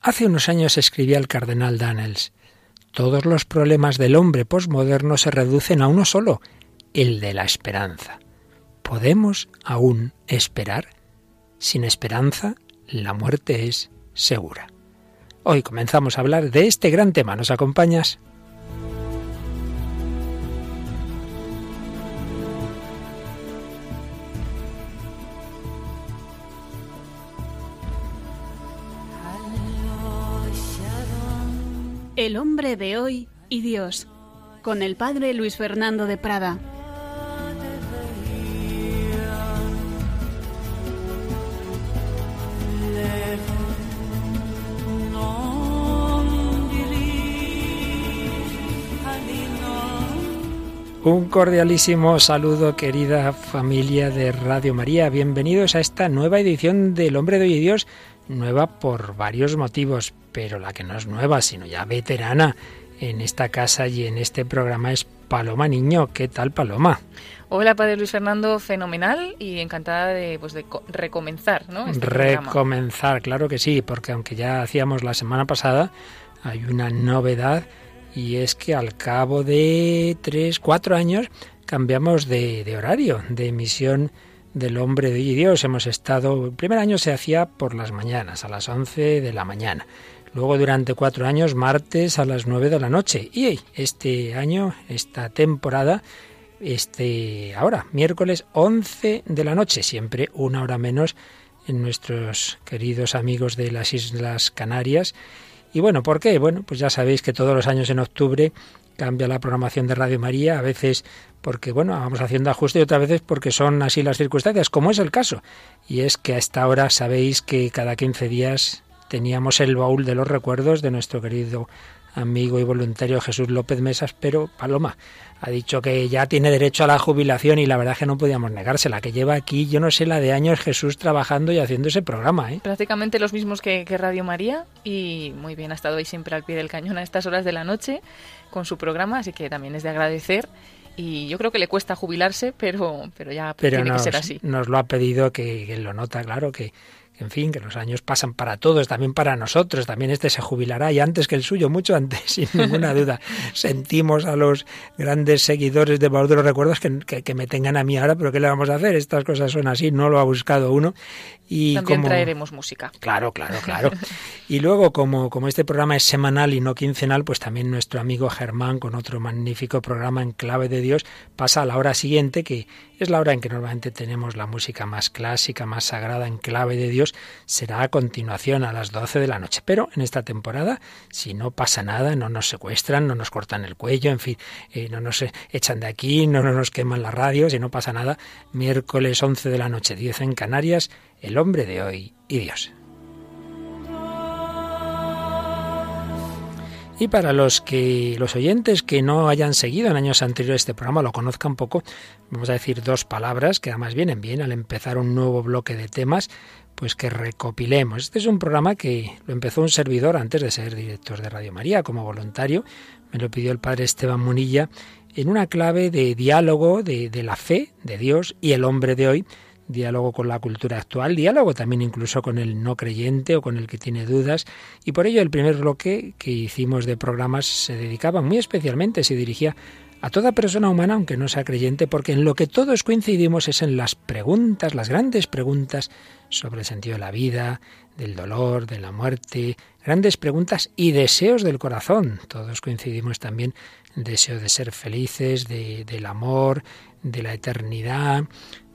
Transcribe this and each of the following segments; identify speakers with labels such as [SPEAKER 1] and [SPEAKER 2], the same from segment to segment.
[SPEAKER 1] Hace unos años escribía el cardenal Daniels, todos los problemas del hombre posmoderno se reducen a uno solo, el de la esperanza. ¿Podemos aún esperar? Sin esperanza, la muerte es segura. Hoy comenzamos a hablar de este gran tema. ¿Nos acompañas?
[SPEAKER 2] El hombre de hoy y Dios, con el padre Luis Fernando de Prada.
[SPEAKER 1] Un cordialísimo saludo, querida familia de Radio María. Bienvenidos a esta nueva edición del Hombre de Hoy y Dios. Nueva por varios motivos, pero la que no es nueva, sino ya veterana en esta casa y en este programa es Paloma Niño. ¿Qué tal, Paloma?
[SPEAKER 3] Hola, Padre Luis Fernando, fenomenal y encantada de, pues, de recomenzar, ¿no?
[SPEAKER 1] Este recomenzar, claro que sí, porque aunque ya hacíamos la semana pasada, hay una novedad y es que al cabo de tres, cuatro años cambiamos de, de horario, de emisión del hombre de Dios. Hemos estado, el primer año se hacía por las mañanas, a las 11 de la mañana. Luego durante cuatro años, martes a las 9 de la noche. Y este año, esta temporada, este ahora, miércoles 11 de la noche, siempre una hora menos en nuestros queridos amigos de las Islas Canarias y bueno, ¿por qué? Bueno, pues ya sabéis que todos los años en octubre cambia la programación de Radio María, a veces porque, bueno, vamos haciendo ajuste y otras veces porque son así las circunstancias, como es el caso. Y es que a esta hora sabéis que cada 15 días teníamos el baúl de los recuerdos de nuestro querido amigo y voluntario Jesús López Mesas, pero Paloma ha dicho que ya tiene derecho a la jubilación y la verdad es que no podíamos negársela, que lleva aquí, yo no sé, la de años Jesús trabajando y haciendo ese programa. ¿eh?
[SPEAKER 3] Prácticamente los mismos que, que Radio María y muy bien, ha estado ahí siempre al pie del cañón a estas horas de la noche con su programa, así que también es de agradecer y yo creo que le cuesta jubilarse, pero, pero ya tiene que ser así.
[SPEAKER 1] Nos lo ha pedido que, que, lo nota, claro, que, en fin, que los años pasan para todos, también para nosotros, también este se jubilará y antes que el suyo, mucho antes, sin ninguna duda. Sentimos a los grandes seguidores de Baúl de los Recuerdos que, que, me tengan a mí ahora, pero ¿qué le vamos a hacer? Estas cosas son así, no lo ha buscado uno.
[SPEAKER 3] Y también traeremos música.
[SPEAKER 1] Claro, claro, claro. y luego, como, como este programa es semanal y no quincenal, pues también nuestro amigo Germán, con otro magnífico programa en clave de Dios, pasa a la hora siguiente, que es la hora en que normalmente tenemos la música más clásica, más sagrada en clave de Dios será a continuación a las 12 de la noche. Pero en esta temporada, si no pasa nada, no nos secuestran, no nos cortan el cuello, en fin, eh, no nos echan de aquí, no nos queman la radio, si no pasa nada, miércoles 11 de la noche, 10 en Canarias, el hombre de hoy y Dios. Y para los que los oyentes que no hayan seguido en años anteriores este programa lo conozcan poco, vamos a decir dos palabras que además vienen bien al empezar un nuevo bloque de temas pues que recopilemos. Este es un programa que lo empezó un servidor antes de ser director de Radio María como voluntario. Me lo pidió el padre Esteban Munilla en una clave de diálogo de, de la fe de Dios y el hombre de hoy, diálogo con la cultura actual, diálogo también incluso con el no creyente o con el que tiene dudas. Y por ello el primer bloque que hicimos de programas se dedicaba muy especialmente, se dirigía a toda persona humana, aunque no sea creyente, porque en lo que todos coincidimos es en las preguntas, las grandes preguntas sobre el sentido de la vida, del dolor, de la muerte, grandes preguntas y deseos del corazón. Todos coincidimos también en deseo de ser felices, de, del amor, de la eternidad.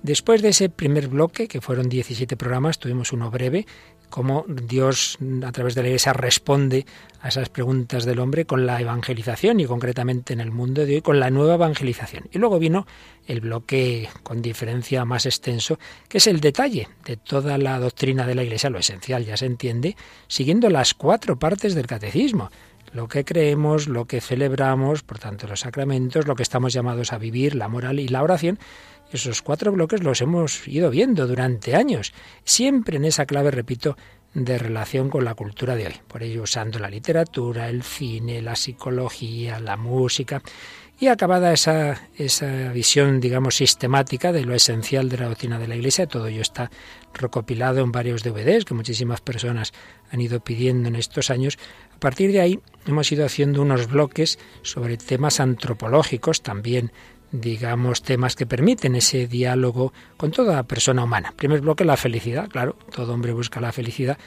[SPEAKER 1] Después de ese primer bloque, que fueron 17 programas, tuvimos uno breve cómo Dios a través de la Iglesia responde a esas preguntas del hombre con la evangelización y concretamente en el mundo de hoy con la nueva evangelización. Y luego vino el bloque con diferencia más extenso, que es el detalle de toda la doctrina de la Iglesia, lo esencial ya se entiende, siguiendo las cuatro partes del catecismo lo que creemos, lo que celebramos, por tanto los sacramentos, lo que estamos llamados a vivir, la moral y la oración, esos cuatro bloques los hemos ido viendo durante años, siempre en esa clave, repito, de relación con la cultura de hoy. Por ello usando la literatura, el cine, la psicología, la música. Y acabada esa, esa visión, digamos, sistemática de lo esencial de la doctrina de la Iglesia, todo ello está recopilado en varios DVDs que muchísimas personas han ido pidiendo en estos años. A partir de ahí hemos ido haciendo unos bloques sobre temas antropológicos, también digamos, temas que permiten ese diálogo con toda persona humana. Primer bloque, la felicidad, claro, todo hombre busca la felicidad,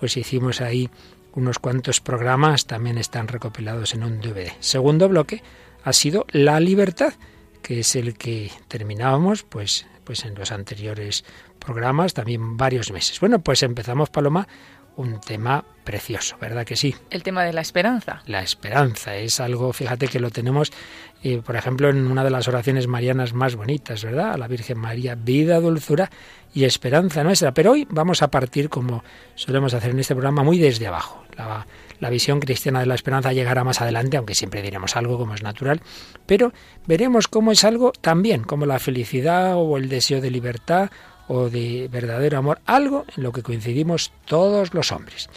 [SPEAKER 1] pues hicimos ahí unos cuantos programas, también están recopilados en un DVD. Segundo bloque, ha sido la libertad, que es el que terminábamos pues, pues en los anteriores programas, también varios meses. Bueno, pues empezamos, Paloma, un tema precioso, ¿verdad que sí?
[SPEAKER 3] El tema de la esperanza.
[SPEAKER 1] La esperanza es algo, fíjate que lo tenemos, eh, por ejemplo, en una de las oraciones marianas más bonitas, ¿verdad? A la Virgen María, vida, dulzura y esperanza nuestra. Pero hoy vamos a partir, como solemos hacer en este programa, muy desde abajo. La, la visión cristiana de la esperanza llegará más adelante, aunque siempre diremos algo como es natural, pero veremos cómo es algo también, como la felicidad o el deseo de libertad o de verdadero amor, algo en lo que coincidimos todos los hombres.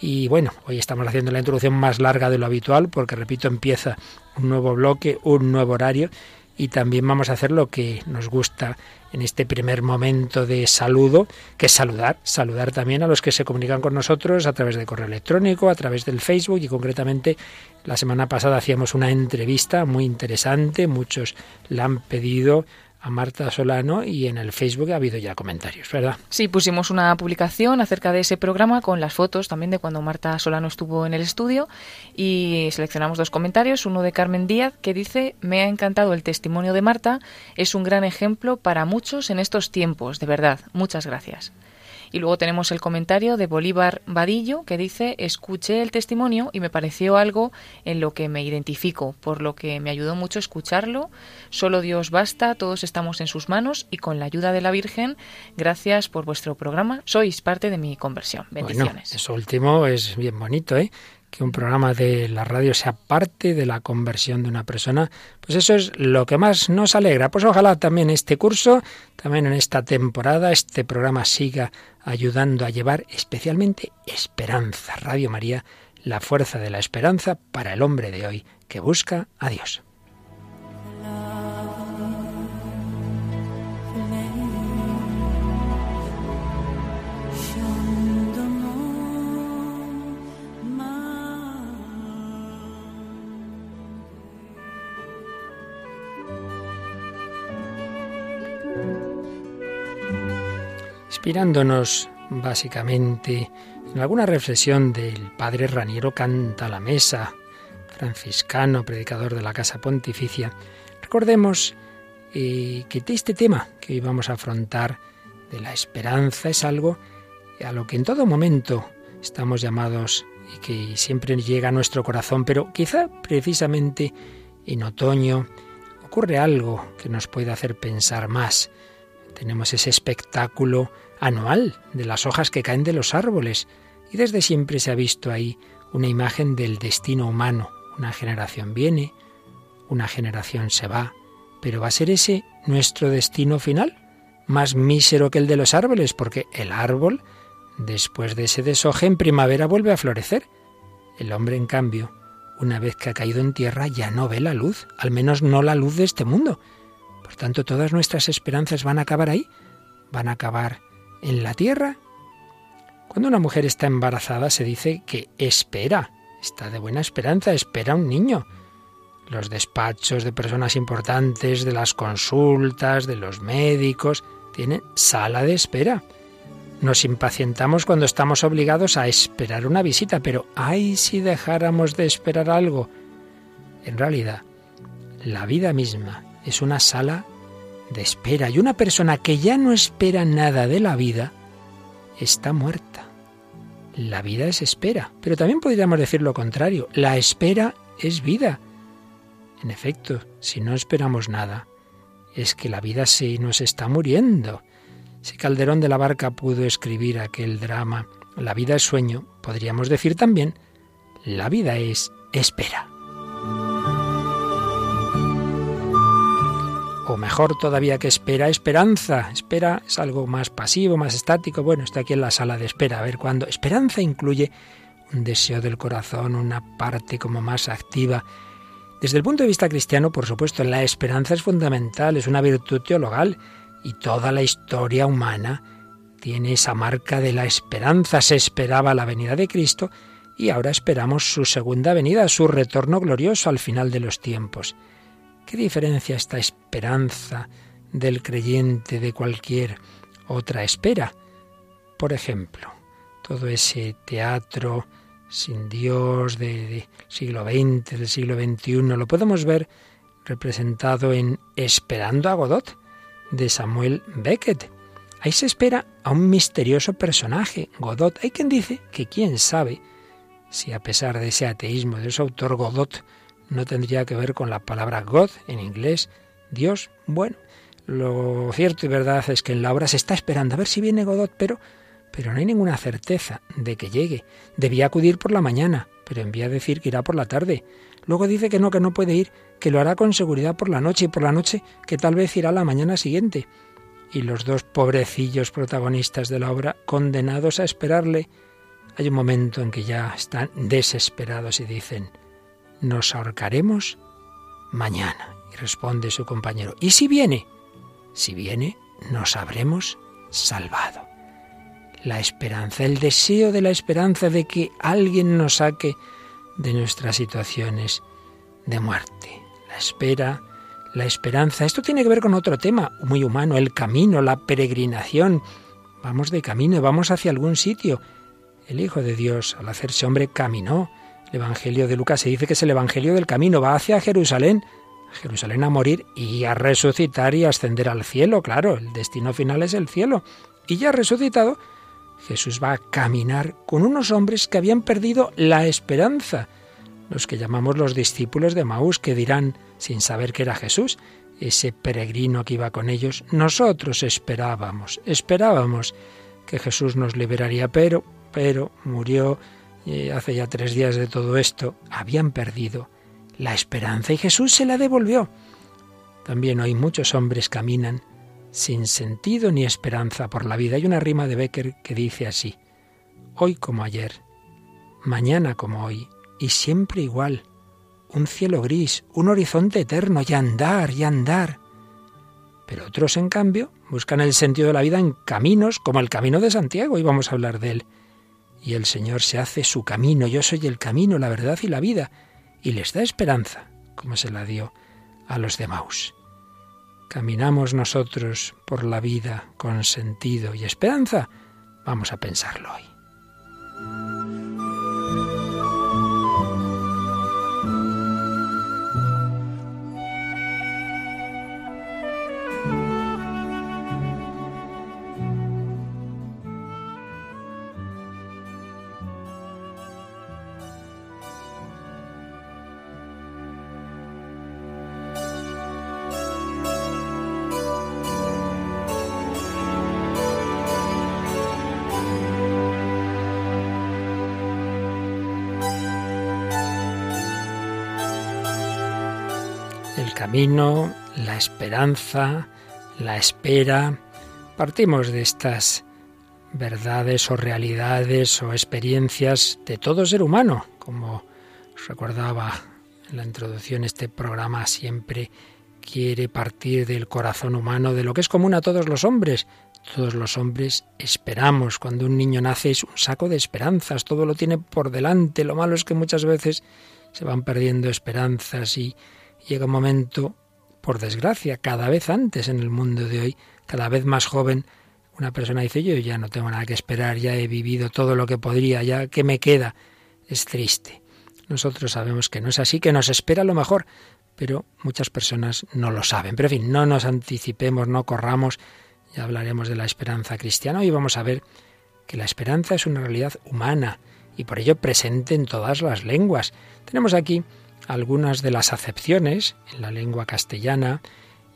[SPEAKER 1] Y bueno, hoy estamos haciendo la introducción más larga de lo habitual porque, repito, empieza un nuevo bloque, un nuevo horario y también vamos a hacer lo que nos gusta en este primer momento de saludo, que es saludar, saludar también a los que se comunican con nosotros a través de correo electrónico, a través del Facebook y concretamente la semana pasada hacíamos una entrevista muy interesante, muchos la han pedido a Marta Solano y en el Facebook ha habido ya comentarios, ¿verdad?
[SPEAKER 3] Sí, pusimos una publicación acerca de ese programa con las fotos también de cuando Marta Solano estuvo en el estudio y seleccionamos dos comentarios, uno de Carmen Díaz que dice, me ha encantado el testimonio de Marta, es un gran ejemplo para muchos en estos tiempos, de verdad, muchas gracias. Y luego tenemos el comentario de Bolívar Vadillo que dice, escuché el testimonio y me pareció algo en lo que me identifico, por lo que me ayudó mucho escucharlo. Solo Dios basta, todos estamos en sus manos y con la ayuda de la Virgen, gracias por vuestro programa, sois parte de mi conversión. Bendiciones. Bueno,
[SPEAKER 1] eso último es bien bonito, ¿eh? Que un programa de la radio sea parte de la conversión de una persona, pues eso es lo que más nos alegra. Pues ojalá también este curso, también en esta temporada, este programa siga ayudando a llevar especialmente esperanza. Radio María, la fuerza de la esperanza para el hombre de hoy que busca a Dios. Inspirándonos básicamente en alguna reflexión del padre Raniero Canta la Mesa, franciscano, predicador de la Casa Pontificia, recordemos eh, que este tema que hoy vamos a afrontar de la esperanza es algo a lo que en todo momento estamos llamados y que siempre llega a nuestro corazón, pero quizá precisamente en otoño ocurre algo que nos puede hacer pensar más. Tenemos ese espectáculo anual de las hojas que caen de los árboles. Y desde siempre se ha visto ahí una imagen del destino humano. Una generación viene, una generación se va, pero ¿va a ser ese nuestro destino final? Más mísero que el de los árboles, porque el árbol, después de ese deshoje, en primavera vuelve a florecer. El hombre, en cambio, una vez que ha caído en tierra, ya no ve la luz, al menos no la luz de este mundo. Por tanto, todas nuestras esperanzas van a acabar ahí, van a acabar en la tierra. Cuando una mujer está embarazada se dice que espera, está de buena esperanza, espera un niño. Los despachos de personas importantes, de las consultas, de los médicos, tienen sala de espera. Nos impacientamos cuando estamos obligados a esperar una visita, pero ay si dejáramos de esperar algo. En realidad, la vida misma es una sala de espera. Y una persona que ya no espera nada de la vida está muerta. La vida es espera, pero también podríamos decir lo contrario. La espera es vida. En efecto, si no esperamos nada, es que la vida se nos está muriendo. Si Calderón de la Barca pudo escribir aquel drama, La vida es sueño, podríamos decir también, la vida es espera. O mejor todavía que espera, esperanza. Espera es algo más pasivo, más estático. Bueno, está aquí en la sala de espera, a ver cuándo. Esperanza incluye un deseo del corazón, una parte como más activa. Desde el punto de vista cristiano, por supuesto, la esperanza es fundamental, es una virtud teologal y toda la historia humana tiene esa marca de la esperanza. Se esperaba la venida de Cristo y ahora esperamos su segunda venida, su retorno glorioso al final de los tiempos. ¿Qué diferencia esta esperanza del creyente de cualquier otra espera? Por ejemplo, todo ese teatro sin Dios del siglo XX, del siglo XXI, lo podemos ver representado en Esperando a Godot, de Samuel Beckett. Ahí se espera a un misterioso personaje, Godot. Hay quien dice que quién sabe si a pesar de ese ateísmo de su autor, Godot no tendría que ver con la palabra God en inglés, Dios. Bueno, lo cierto y verdad es que en la obra se está esperando a ver si viene Godot, pero, pero no hay ninguna certeza de que llegue. Debía acudir por la mañana, pero envía a decir que irá por la tarde. Luego dice que no, que no puede ir, que lo hará con seguridad por la noche y por la noche que tal vez irá la mañana siguiente. Y los dos pobrecillos protagonistas de la obra, condenados a esperarle, hay un momento en que ya están desesperados y dicen, nos ahorcaremos mañana. Responde su compañero, ¿y si viene? Si viene, nos habremos salvado. La esperanza, el deseo de la esperanza de que alguien nos saque de nuestras situaciones de muerte. La espera, la esperanza. Esto tiene que ver con otro tema muy humano, el camino, la peregrinación. Vamos de camino, vamos hacia algún sitio. El Hijo de Dios, al hacerse hombre, caminó. El Evangelio de Lucas se dice que es el Evangelio del camino, va hacia Jerusalén, Jerusalén a morir y a resucitar y ascender al cielo, claro, el destino final es el cielo. Y ya resucitado, Jesús va a caminar con unos hombres que habían perdido la esperanza, los que llamamos los discípulos de Maús, que dirán, sin saber que era Jesús, ese peregrino que iba con ellos, nosotros esperábamos, esperábamos que Jesús nos liberaría, pero, pero murió y hace ya tres días de todo esto, habían perdido la esperanza y Jesús se la devolvió. También hoy muchos hombres caminan sin sentido ni esperanza por la vida. Hay una rima de Becker que dice así, hoy como ayer, mañana como hoy, y siempre igual, un cielo gris, un horizonte eterno, y andar, y andar. Pero otros, en cambio, buscan el sentido de la vida en caminos como el camino de Santiago, y vamos a hablar de él. Y el Señor se hace su camino, yo soy el camino, la verdad y la vida, y les da esperanza, como se la dio a los de Maus. ¿Caminamos nosotros por la vida con sentido y esperanza? Vamos a pensarlo hoy. La esperanza, la espera. Partimos de estas verdades o realidades o experiencias de todo ser humano, como recordaba en la introducción, este programa siempre quiere partir del corazón humano, de lo que es común a todos los hombres. Todos los hombres esperamos. Cuando un niño nace es un saco de esperanzas, todo lo tiene por delante. Lo malo es que muchas veces se van perdiendo esperanzas y llega un momento, por desgracia, cada vez antes en el mundo de hoy, cada vez más joven, una persona dice, yo ya no tengo nada que esperar, ya he vivido todo lo que podría, ya que me queda. Es triste. Nosotros sabemos que no es así, que nos espera lo mejor, pero muchas personas no lo saben. Pero en fin, no nos anticipemos, no corramos, ya hablaremos de la esperanza cristiana y vamos a ver que la esperanza es una realidad humana y por ello presente en todas las lenguas. Tenemos aquí algunas de las acepciones en la lengua castellana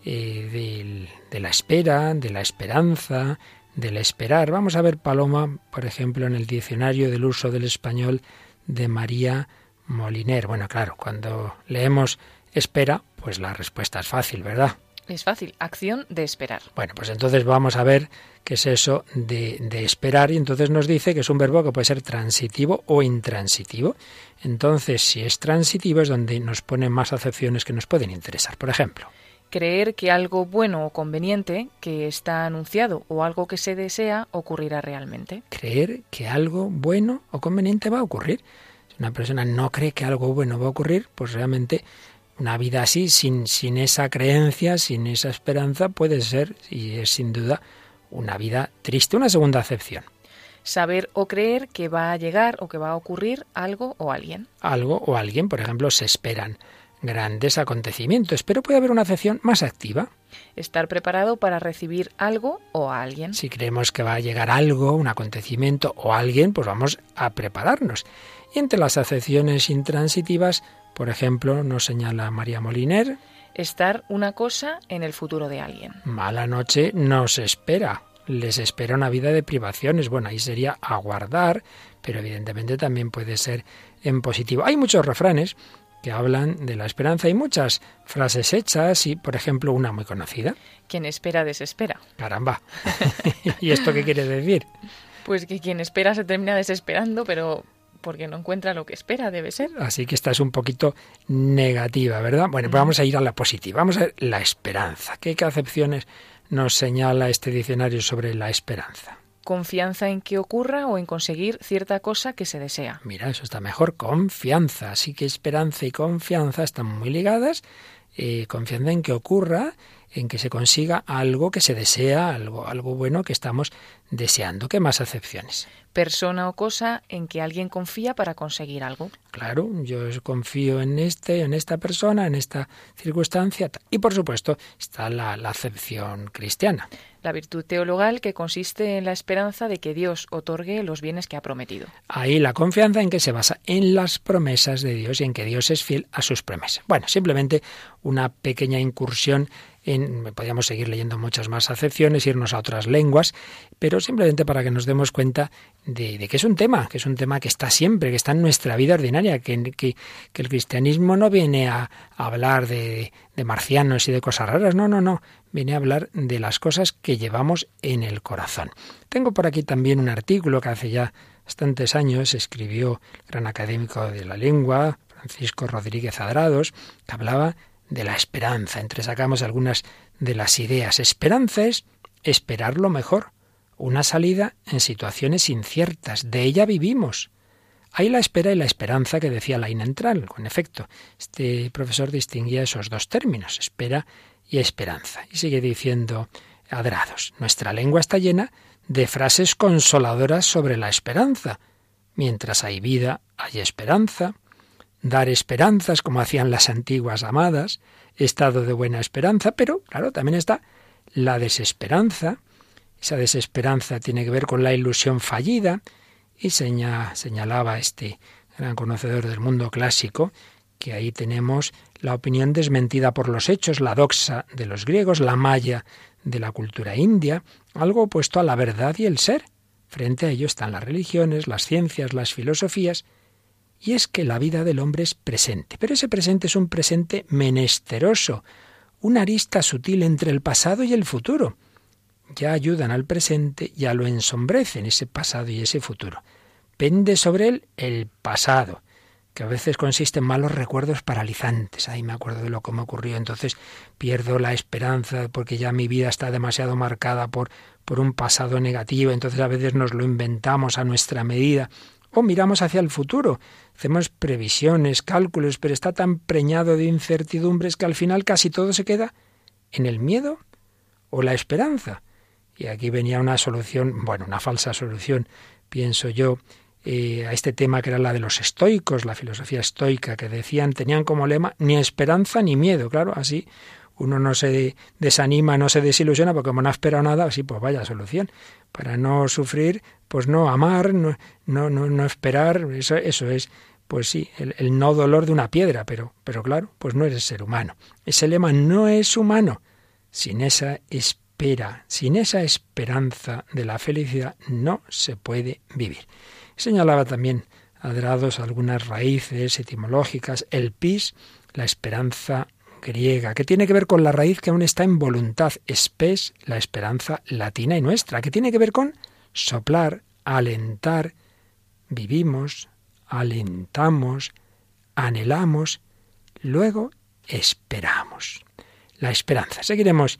[SPEAKER 1] eh, de la espera, de la esperanza, del esperar. Vamos a ver Paloma, por ejemplo, en el diccionario del uso del español de María Moliner. Bueno, claro, cuando leemos espera, pues la respuesta es fácil, ¿verdad?
[SPEAKER 3] Es fácil, acción de esperar.
[SPEAKER 1] Bueno, pues entonces vamos a ver qué es eso de, de, esperar y entonces nos dice que es un verbo que puede ser transitivo o intransitivo. Entonces, si es transitivo es donde nos pone más acepciones que nos pueden interesar. Por ejemplo,
[SPEAKER 3] creer que algo bueno o conveniente que está anunciado o algo que se desea ocurrirá realmente.
[SPEAKER 1] Creer que algo bueno o conveniente va a ocurrir. Si una persona no cree que algo bueno va a ocurrir, pues realmente una vida así, sin, sin esa creencia, sin esa esperanza, puede ser, y es sin duda, una vida triste. Una segunda acepción.
[SPEAKER 3] Saber o creer que va a llegar o que va a ocurrir algo o alguien.
[SPEAKER 1] Algo o alguien, por ejemplo, se esperan grandes acontecimientos, pero puede haber una acepción más activa.
[SPEAKER 3] Estar preparado para recibir algo o a alguien.
[SPEAKER 1] Si creemos que va a llegar algo, un acontecimiento o alguien, pues vamos a prepararnos. Y entre las acepciones intransitivas, por ejemplo, nos señala María Moliner.
[SPEAKER 3] Estar una cosa en el futuro de alguien.
[SPEAKER 1] Mala noche nos espera. Les espera una vida de privaciones. Bueno, ahí sería aguardar, pero evidentemente también puede ser en positivo. Hay muchos refranes que hablan de la esperanza y muchas frases hechas y, por ejemplo, una muy conocida.
[SPEAKER 3] Quien espera desespera.
[SPEAKER 1] Caramba. ¿Y esto qué quiere decir?
[SPEAKER 3] Pues que quien espera se termina desesperando, pero porque no encuentra lo que espera, debe ser.
[SPEAKER 1] Así que esta es un poquito negativa, ¿verdad? Bueno, pues vamos a ir a la positiva. Vamos a ver la esperanza. ¿Qué acepciones nos señala este diccionario sobre la esperanza?
[SPEAKER 3] confianza en que ocurra o en conseguir cierta cosa que se desea.
[SPEAKER 1] Mira, eso está mejor, confianza. Así que esperanza y confianza están muy ligadas. Eh, confianza en que ocurra, en que se consiga algo que se desea, algo, algo bueno que estamos deseando. ¿Qué más acepciones?
[SPEAKER 3] Persona o cosa en que alguien confía para conseguir algo.
[SPEAKER 1] Claro, yo confío en este, en esta persona, en esta circunstancia. Y por supuesto está la, la acepción cristiana
[SPEAKER 3] la virtud teologal que consiste en la esperanza de que Dios otorgue los bienes que ha prometido.
[SPEAKER 1] Ahí la confianza en que se basa en las promesas de Dios y en que Dios es fiel a sus promesas. Bueno, simplemente una pequeña incursión podríamos seguir leyendo muchas más acepciones, irnos a otras lenguas, pero simplemente para que nos demos cuenta de, que es un tema, que es un tema que está siempre, que está en nuestra vida ordinaria, que, que, el cristianismo no viene a, hablar de, de marcianos y de cosas raras, no, no, no, viene a hablar de las cosas que llevamos en el corazón. Tengo por aquí también un artículo que hace ya bastantes años escribió el gran académico de la lengua, Francisco Rodríguez Adrados, que hablaba de la esperanza. Entresacamos algunas de las ideas. Esperanza es esperar lo mejor, una salida en situaciones inciertas. De ella vivimos. Hay la espera y la esperanza que decía la Entral. Con efecto, este profesor distinguía esos dos términos, espera y esperanza. Y sigue diciendo Adrados, nuestra lengua está llena de frases consoladoras sobre la esperanza. Mientras hay vida, hay esperanza dar esperanzas como hacían las antiguas amadas, estado de buena esperanza, pero claro, también está la desesperanza. Esa desesperanza tiene que ver con la ilusión fallida y señalaba este gran conocedor del mundo clásico que ahí tenemos la opinión desmentida por los hechos, la doxa de los griegos, la maya de la cultura india, algo opuesto a la verdad y el ser. Frente a ello están las religiones, las ciencias, las filosofías, y es que la vida del hombre es presente, pero ese presente es un presente menesteroso, una arista sutil entre el pasado y el futuro. Ya ayudan al presente, ya lo ensombrecen ese pasado y ese futuro. Pende sobre él el pasado, que a veces consiste en malos recuerdos paralizantes. Ahí me acuerdo de lo que me ocurrió, entonces pierdo la esperanza porque ya mi vida está demasiado marcada por, por un pasado negativo, entonces a veces nos lo inventamos a nuestra medida o miramos hacia el futuro, hacemos previsiones, cálculos, pero está tan preñado de incertidumbres que al final casi todo se queda en el miedo o la esperanza. Y aquí venía una solución, bueno, una falsa solución, pienso yo, eh, a este tema que era la de los estoicos, la filosofía estoica, que decían, tenían como lema ni esperanza ni miedo, claro, así uno no se desanima, no se desilusiona, porque como no ha esperado nada, así pues vaya solución. Para no sufrir, pues no amar, no, no, no, esperar, eso, eso es, pues sí, el, no dolor de una piedra, pero, pero claro, pues no eres ser humano. Ese lema no es humano. Sin esa espera, sin esa esperanza de la felicidad, no se puede vivir. Señalaba también Adrados algunas raíces etimológicas, el pis, la esperanza griega, que tiene que ver con la raíz que aún está en voluntad, espes, la esperanza latina y nuestra, que tiene que ver con soplar, alentar, vivimos, alentamos, anhelamos, luego esperamos. La esperanza. Seguiremos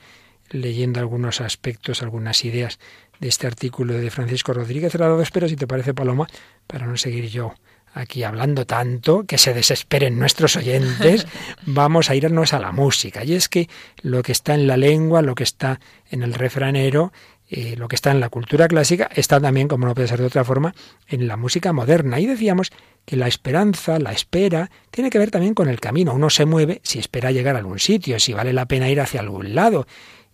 [SPEAKER 1] leyendo algunos aspectos, algunas ideas de este artículo de Francisco Rodríguez Rados, pero si te parece, Paloma, para no seguir yo aquí hablando tanto, que se desesperen nuestros oyentes, vamos a irnos a la música. Y es que lo que está en la lengua, lo que está en el refranero, eh, lo que está en la cultura clásica, está también, como no puede ser de otra forma, en la música moderna. Y decíamos que la esperanza, la espera, tiene que ver también con el camino. Uno se mueve si espera llegar a algún sitio, si vale la pena ir hacia algún lado.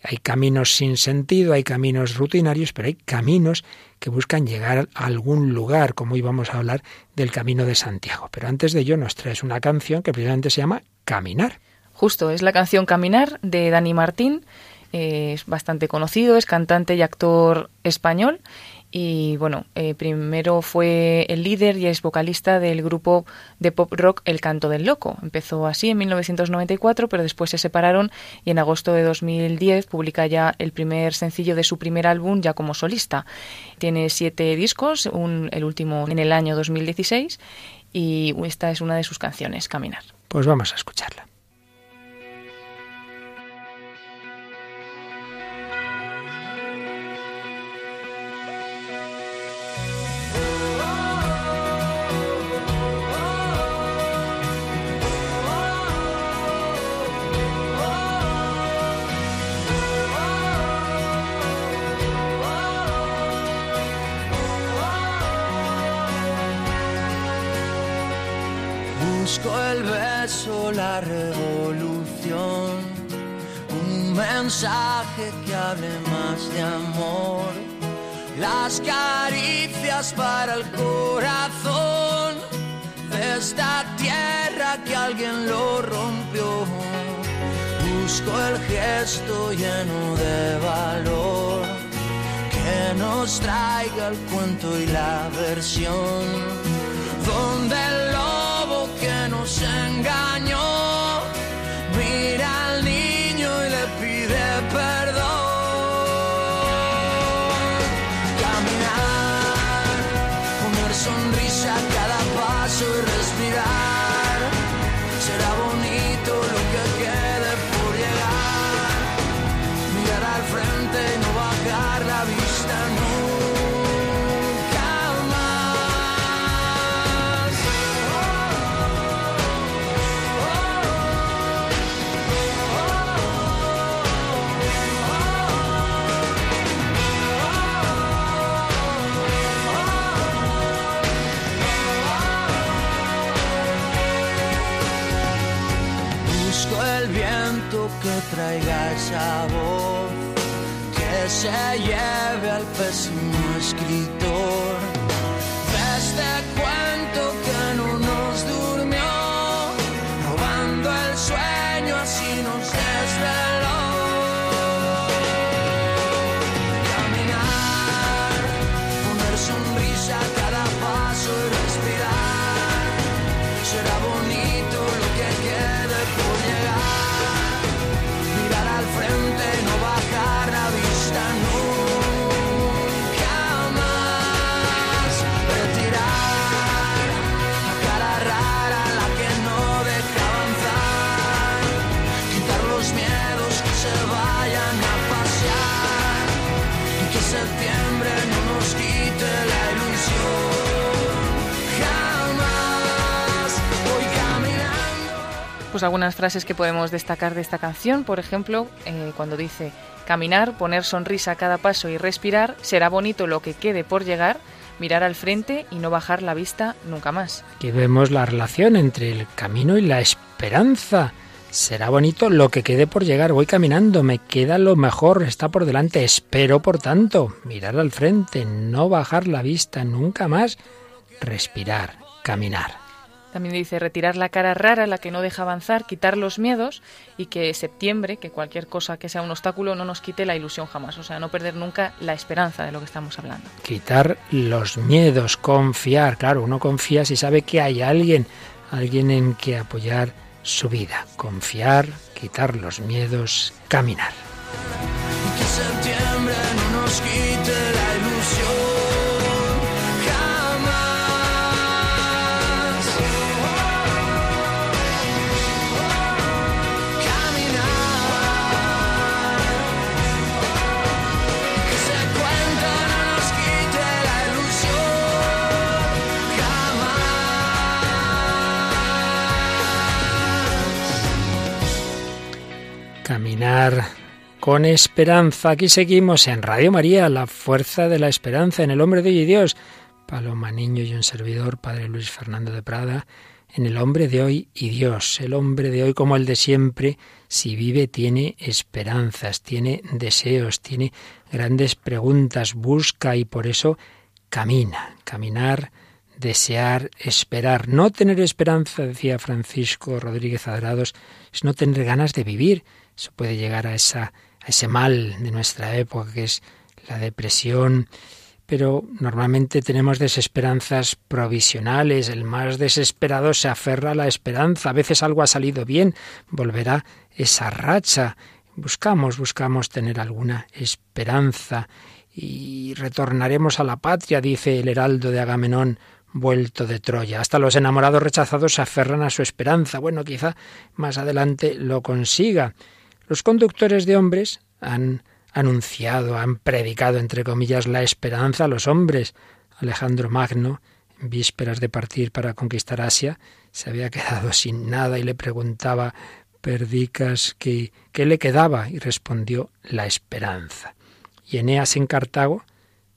[SPEAKER 1] Hay caminos sin sentido, hay caminos rutinarios, pero hay caminos que buscan llegar a algún lugar, como hoy vamos a hablar del Camino de Santiago. Pero antes de ello nos traes una canción que precisamente se llama Caminar.
[SPEAKER 3] Justo, es la canción Caminar de Dani Martín. Es bastante conocido, es cantante y actor español y bueno, eh, primero fue el líder y es vocalista del grupo de pop rock El Canto del Loco. Empezó así en 1994, pero después se separaron y en agosto de 2010 publica ya el primer sencillo de su primer álbum ya como solista. Tiene siete discos, el último en el año 2016 y esta es una de sus canciones, Caminar.
[SPEAKER 1] Pues vamos a escucharla.
[SPEAKER 4] Mensaje que hable más de amor, las caricias para el corazón de esta tierra que alguien lo rompió. Busco el gesto lleno de valor que nos traiga el cuento y la versión. Donde el nos engañó que se lleve al pésimo escritor. De
[SPEAKER 3] pues algunas frases que podemos destacar de esta canción. Por ejemplo, eh, cuando dice caminar, poner sonrisa a cada paso y respirar, será bonito lo que quede por llegar, mirar al frente y no bajar la vista nunca más.
[SPEAKER 1] Aquí vemos la relación entre el camino y la esperanza. Será bonito lo que quede por llegar. Voy caminando, me queda lo mejor, está por delante. Espero, por tanto, mirar al frente, no bajar la vista nunca más. Respirar, caminar.
[SPEAKER 3] También dice retirar la cara rara, la que no deja avanzar, quitar los miedos y que septiembre, que cualquier cosa que sea un obstáculo no nos quite la ilusión jamás. O sea, no perder nunca la esperanza de lo que estamos hablando.
[SPEAKER 1] Quitar los miedos, confiar. Claro, uno confía si sabe que hay alguien, alguien en que apoyar su vida. Confiar, quitar los miedos, caminar.
[SPEAKER 4] que septiembre no nos quite
[SPEAKER 1] con esperanza. Aquí seguimos en Radio María, la fuerza de la esperanza en el hombre de hoy y Dios. Paloma Niño y un servidor, Padre Luis Fernando de Prada, en el hombre de hoy y Dios. El hombre de hoy como el de siempre, si vive, tiene esperanzas, tiene deseos, tiene grandes preguntas, busca y por eso camina. Caminar, desear, esperar. No tener esperanza, decía Francisco Rodríguez Adrados, es no tener ganas de vivir. Eso puede llegar a esa ese mal de nuestra época que es la depresión, pero normalmente tenemos desesperanzas provisionales, el más desesperado se aferra a la esperanza, a veces algo ha salido bien, volverá esa racha, buscamos, buscamos tener alguna esperanza y retornaremos a la patria, dice el heraldo de Agamenón, vuelto de Troya. Hasta los enamorados rechazados se aferran a su esperanza. Bueno, quizá más adelante lo consiga. Los conductores de hombres han anunciado, han predicado, entre comillas, la esperanza a los hombres. Alejandro Magno, en vísperas de partir para conquistar Asia, se había quedado sin nada y le preguntaba Perdicas qué le quedaba y respondió la esperanza. Y Eneas en Cartago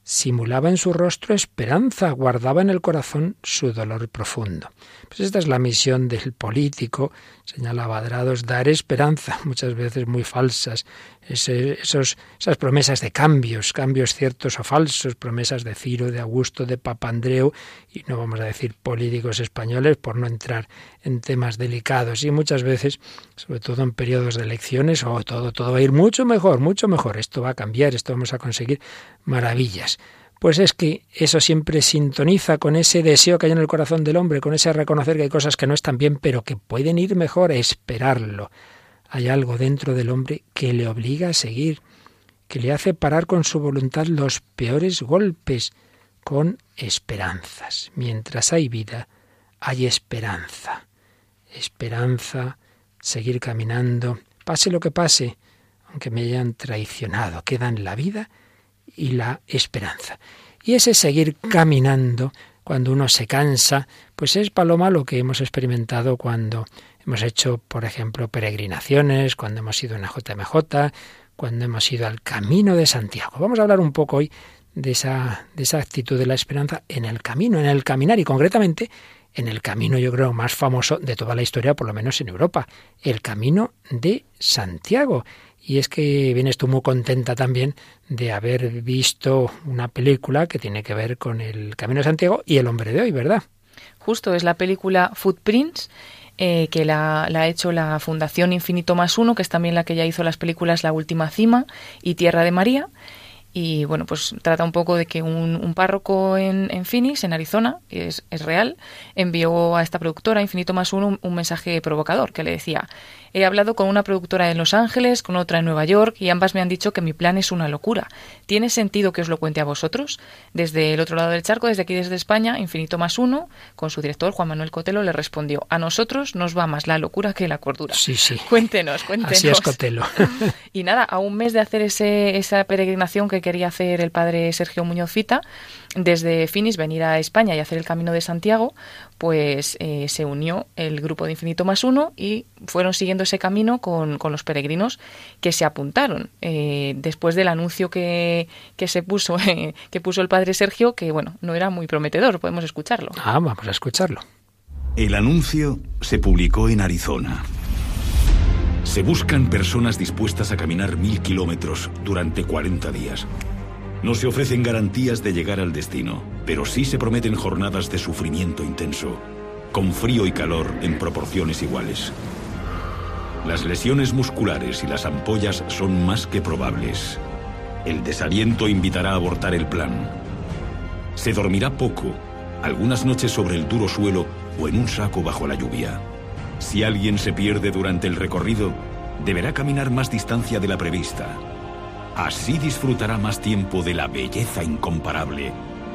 [SPEAKER 1] simulaba en su rostro esperanza, guardaba en el corazón su dolor profundo. Pues esta es la misión del político, señalaba Adrados, dar esperanza, muchas veces muy falsas, esas promesas de cambios, cambios ciertos o falsos, promesas de Ciro, de Augusto, de Papandreou, y no vamos a decir políticos españoles por no entrar en temas delicados, y muchas veces, sobre todo en periodos de elecciones, oh, todo, todo va a ir mucho mejor, mucho mejor, esto va a cambiar, esto vamos a conseguir maravillas. Pues es que eso siempre sintoniza con ese deseo que hay en el corazón del hombre, con ese reconocer que hay cosas que no están bien, pero que pueden ir mejor, esperarlo. Hay algo dentro del hombre que le obliga a seguir, que le hace parar con su voluntad los peores golpes, con esperanzas. Mientras hay vida, hay esperanza. Esperanza, seguir caminando, pase lo que pase, aunque me hayan traicionado, quedan la vida y la esperanza. Y ese seguir caminando cuando uno se cansa, pues es paloma lo que hemos experimentado cuando hemos hecho, por ejemplo, peregrinaciones, cuando hemos ido en la JMJ, cuando hemos ido al camino de Santiago. Vamos a hablar un poco hoy de esa, de esa actitud de la esperanza en el camino, en el caminar y concretamente en el camino, yo creo, más famoso de toda la historia, por lo menos en Europa, el camino de Santiago. Y es que vienes tú muy contenta también de haber visto una película que tiene que ver con el Camino de Santiago y el hombre de hoy, ¿verdad?
[SPEAKER 3] Justo, es la película Footprints, eh, que la, la, ha hecho la Fundación Infinito Más Uno, que es también la que ya hizo las películas La Última Cima y Tierra de María. Y bueno, pues trata un poco de que un, un párroco en, en, Phoenix, en Arizona, es, es, real, envió a esta productora, Infinito Más Uno, un, un mensaje provocador que le decía, He hablado con una productora en Los Ángeles, con otra en Nueva York, y ambas me han dicho que mi plan es una locura. ¿Tiene sentido que os lo cuente a vosotros? Desde el otro lado del charco, desde aquí desde España, Infinito más uno, con su director Juan Manuel Cotelo, le respondió, a nosotros nos va más la locura que la cordura.
[SPEAKER 1] Sí, sí.
[SPEAKER 3] Cuéntenos, cuéntenos.
[SPEAKER 1] Así es Cotelo.
[SPEAKER 3] y nada, a un mes de hacer ese, esa peregrinación que quería hacer el padre Sergio Muñoz Fita, desde Finis venir a España y hacer el Camino de Santiago, pues eh, se unió el grupo de Infinito más uno y fueron siguiendo ese camino con, con los peregrinos que se apuntaron. Eh, después del anuncio que, que se puso eh, que puso el padre Sergio que bueno no era muy prometedor podemos escucharlo.
[SPEAKER 1] Ah vamos a escucharlo.
[SPEAKER 5] El anuncio se publicó en Arizona se buscan personas dispuestas a caminar mil kilómetros durante 40 días no se ofrecen garantías de llegar al destino, pero sí se prometen jornadas de sufrimiento intenso, con frío y calor en proporciones iguales. Las lesiones musculares y las ampollas son más que probables. El desaliento invitará a abortar el plan. Se dormirá poco, algunas noches sobre el duro suelo o en un saco bajo la lluvia. Si alguien se pierde durante el recorrido, deberá caminar más distancia de la prevista. Así disfrutará más tiempo de la belleza incomparable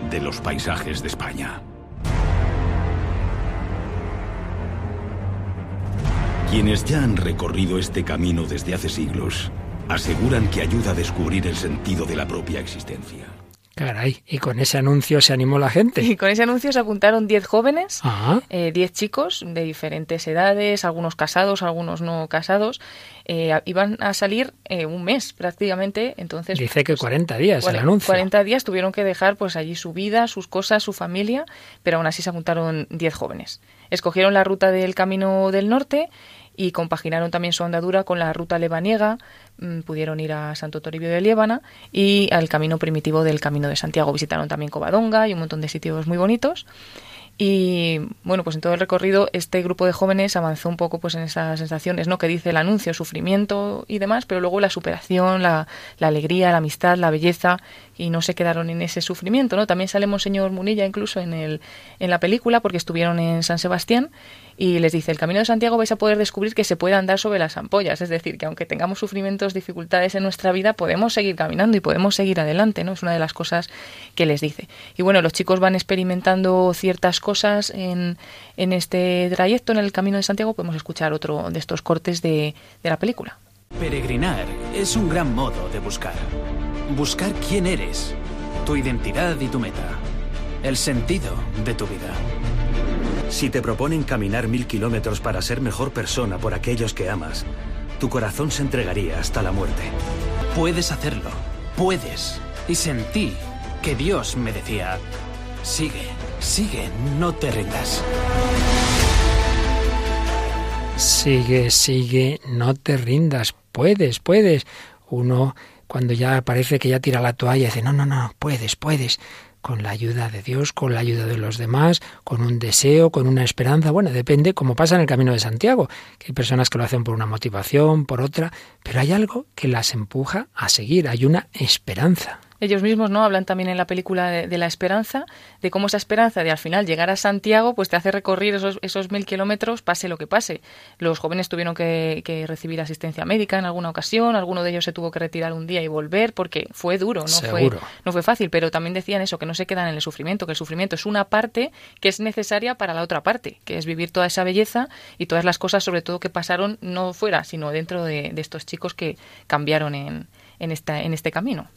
[SPEAKER 5] de los paisajes de España. Quienes ya han recorrido este camino desde hace siglos aseguran que ayuda a descubrir el sentido de la propia existencia.
[SPEAKER 1] Caray, y con ese anuncio se animó la gente.
[SPEAKER 3] Y con ese anuncio se apuntaron 10 jóvenes,
[SPEAKER 1] Ah,
[SPEAKER 3] 10 chicos de diferentes edades, algunos casados, algunos no casados. Eh, iban a salir eh, un mes prácticamente, entonces...
[SPEAKER 1] dice que
[SPEAKER 3] pues,
[SPEAKER 1] 40 días el anuncio.
[SPEAKER 3] 40 días tuvieron que dejar pues allí su vida, sus cosas, su familia, pero aún así se apuntaron 10 jóvenes. Escogieron la ruta del Camino del Norte y compaginaron también su andadura con la ruta lebaniega, mm, pudieron ir a Santo Toribio de Liébana y al camino primitivo del Camino de Santiago. Visitaron también Covadonga y un montón de sitios muy bonitos. Y bueno, pues en todo el recorrido este grupo de jóvenes avanzó un poco pues en esas sensaciones, ¿no? Que dice el anuncio, sufrimiento y demás, pero luego la superación, la, la alegría, la amistad, la belleza y no se quedaron en ese sufrimiento, ¿no? También sale Monseñor Munilla incluso en el en la película porque estuvieron en San Sebastián y les dice, el Camino de Santiago vais a poder descubrir que se puede andar sobre las ampollas, es decir, que aunque tengamos sufrimientos, dificultades en nuestra vida, podemos seguir caminando y podemos seguir adelante, ¿no? Es una de las cosas que les dice. Y bueno, los chicos van experimentando ciertas cosas en, en este trayecto, en el Camino de Santiago, podemos escuchar otro de estos cortes de, de la película.
[SPEAKER 6] Peregrinar es un gran modo de buscar. Buscar quién eres, tu identidad y tu meta. El sentido de tu vida.
[SPEAKER 7] Si te proponen caminar mil kilómetros para ser mejor persona por aquellos que amas, tu corazón se entregaría hasta la muerte.
[SPEAKER 6] Puedes hacerlo. Puedes. Y sentí que Dios me decía, sigue, sigue, no te rindas.
[SPEAKER 1] Sigue, sigue, no te rindas, puedes, puedes. Uno, cuando ya parece que ya tira la toalla, dice, no, no, no, puedes, puedes. Con la ayuda de Dios, con la ayuda de los demás, con un deseo, con una esperanza. Bueno, depende, como pasa en el Camino de Santiago, que hay personas que lo hacen por una motivación, por otra, pero hay algo que las empuja a seguir, hay una esperanza.
[SPEAKER 3] Ellos mismos no hablan también en la película de, de la esperanza, de cómo esa esperanza de al final llegar a Santiago, pues te hace recorrer esos, esos mil kilómetros, pase lo que pase. Los jóvenes tuvieron que, que recibir asistencia médica en alguna ocasión, alguno de ellos se tuvo que retirar un día y volver porque fue duro, no fue, no fue fácil, pero también decían eso, que no se quedan en el sufrimiento, que el sufrimiento es una parte que es necesaria para la otra parte, que es vivir toda esa belleza y todas las cosas, sobre todo que pasaron no fuera, sino dentro de, de estos chicos que cambiaron en, en, esta, en este camino.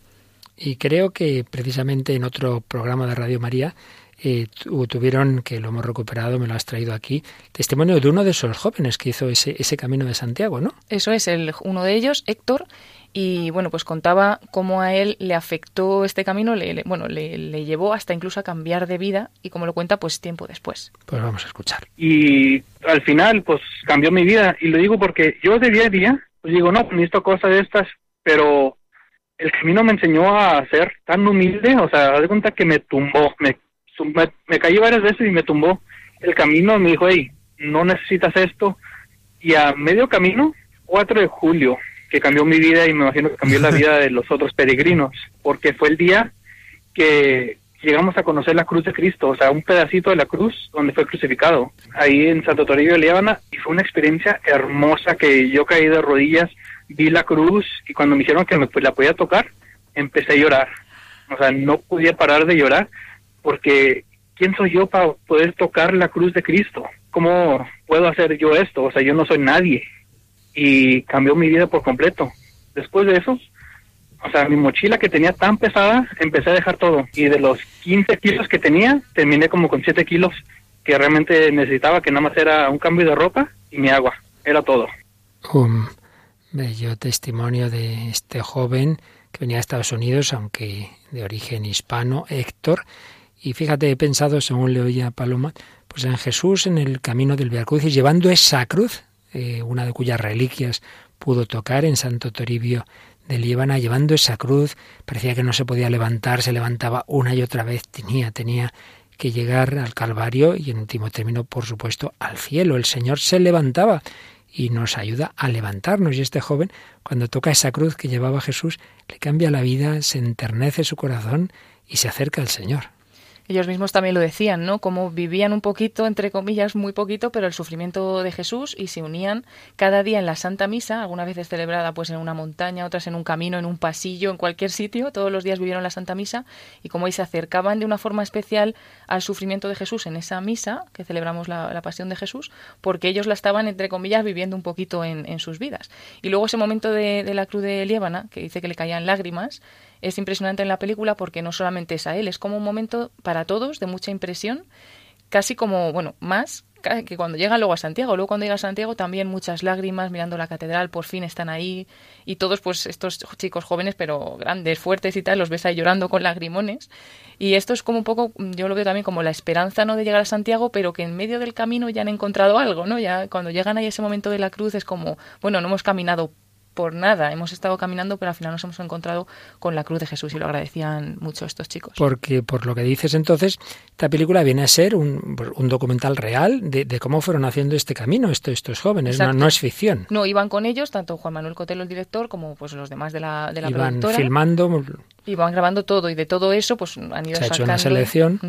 [SPEAKER 1] Y creo que precisamente en otro programa de Radio María eh, tu- tuvieron, que lo hemos recuperado, me lo has traído aquí, testimonio de uno de esos jóvenes que hizo ese, ese camino de Santiago, ¿no?
[SPEAKER 3] Eso es, el, uno de ellos, Héctor, y bueno, pues contaba cómo a él le afectó este camino, le, le- bueno, le, le llevó hasta incluso a cambiar de vida y como lo cuenta, pues tiempo después.
[SPEAKER 1] Pues vamos a escuchar.
[SPEAKER 8] y al final pues cambió mi vida y lo digo porque yo de día a día pues digo no necesito cosas de estas pero el camino me enseñó a ser tan humilde o sea haz de cuenta que me tumbó me, me, me caí varias veces y me tumbó el camino me dijo hey no necesitas esto y a medio camino 4 de julio que cambió mi vida y me imagino que cambió la vida de los otros peregrinos porque fue el día que llegamos a conocer la cruz de Cristo, o sea, un pedacito de la cruz donde fue crucificado, ahí en Santo Toribio de Líbana, y fue una experiencia hermosa que yo caí de rodillas, vi la cruz y cuando me dijeron que me pues, la podía tocar, empecé a llorar. O sea, no podía parar de llorar porque ¿quién soy yo para poder tocar la cruz de Cristo? ¿Cómo puedo hacer yo esto? O sea, yo no soy nadie. Y cambió mi vida por completo. Después de eso, o sea, mi mochila que tenía tan pesada, empecé a dejar todo. Y de los 15 kilos que tenía, terminé como con 7 kilos que realmente necesitaba, que nada más era un cambio de ropa y mi agua. Era todo.
[SPEAKER 1] Un bello testimonio de este joven que venía de Estados Unidos, aunque de origen hispano, Héctor. Y fíjate, he pensado, según le oía Paloma, pues en Jesús en el camino del Via Crucis, llevando esa cruz, eh, una de cuyas reliquias pudo tocar en Santo Toribio de Líbana, llevando esa cruz, parecía que no se podía levantar, se levantaba una y otra vez, tenía, tenía que llegar al Calvario y en último término, por supuesto, al cielo. El Señor se levantaba y nos ayuda a levantarnos. Y este joven, cuando toca esa cruz que llevaba Jesús, le cambia la vida, se enternece su corazón y se acerca al Señor.
[SPEAKER 3] Ellos mismos también lo decían, ¿no? Como vivían un poquito, entre comillas, muy poquito, pero el sufrimiento de Jesús y se unían cada día en la Santa Misa, algunas veces celebrada pues en una montaña, otras en un camino, en un pasillo, en cualquier sitio, todos los días vivieron la Santa Misa y como ahí se acercaban de una forma especial al sufrimiento de Jesús en esa misa, que celebramos la, pasión de Jesús, porque ellos la estaban, entre comillas, viviendo un poquito en, sus vidas. Y luego ese momento de, de la cruz de Liébana, que dice que le caían lágrimas, es impresionante en la película porque no solamente es a él, es como un momento para todos de mucha impresión, casi como, bueno, más que cuando llega luego a Santiago. Luego cuando llega a Santiago también muchas lágrimas mirando la catedral, por fin están ahí y todos pues estos chicos jóvenes pero grandes, fuertes y tal, los ves ahí llorando con lagrimones. Y esto es como un poco, yo lo veo también como la esperanza no de llegar a Santiago, pero que en medio del camino ya han encontrado algo, ¿no? Ya cuando llegan ahí ese momento de la cruz es como, bueno, no hemos caminado por nada. Hemos estado caminando, pero al final nos hemos encontrado con la cruz de Jesús y lo agradecían mucho estos chicos.
[SPEAKER 1] Porque, por lo que dices entonces, esta película viene a ser un, documental real de, cómo fueron haciendo este camino estos, estos jóvenes, no, es ficción.
[SPEAKER 3] No, iban con ellos, tanto Juan Manuel Cotelo, el director, como pues los demás de la, de la
[SPEAKER 1] iban filmando.
[SPEAKER 3] Y van grabando todo, y de todo eso pues han ido
[SPEAKER 1] Se ha hecho una selección.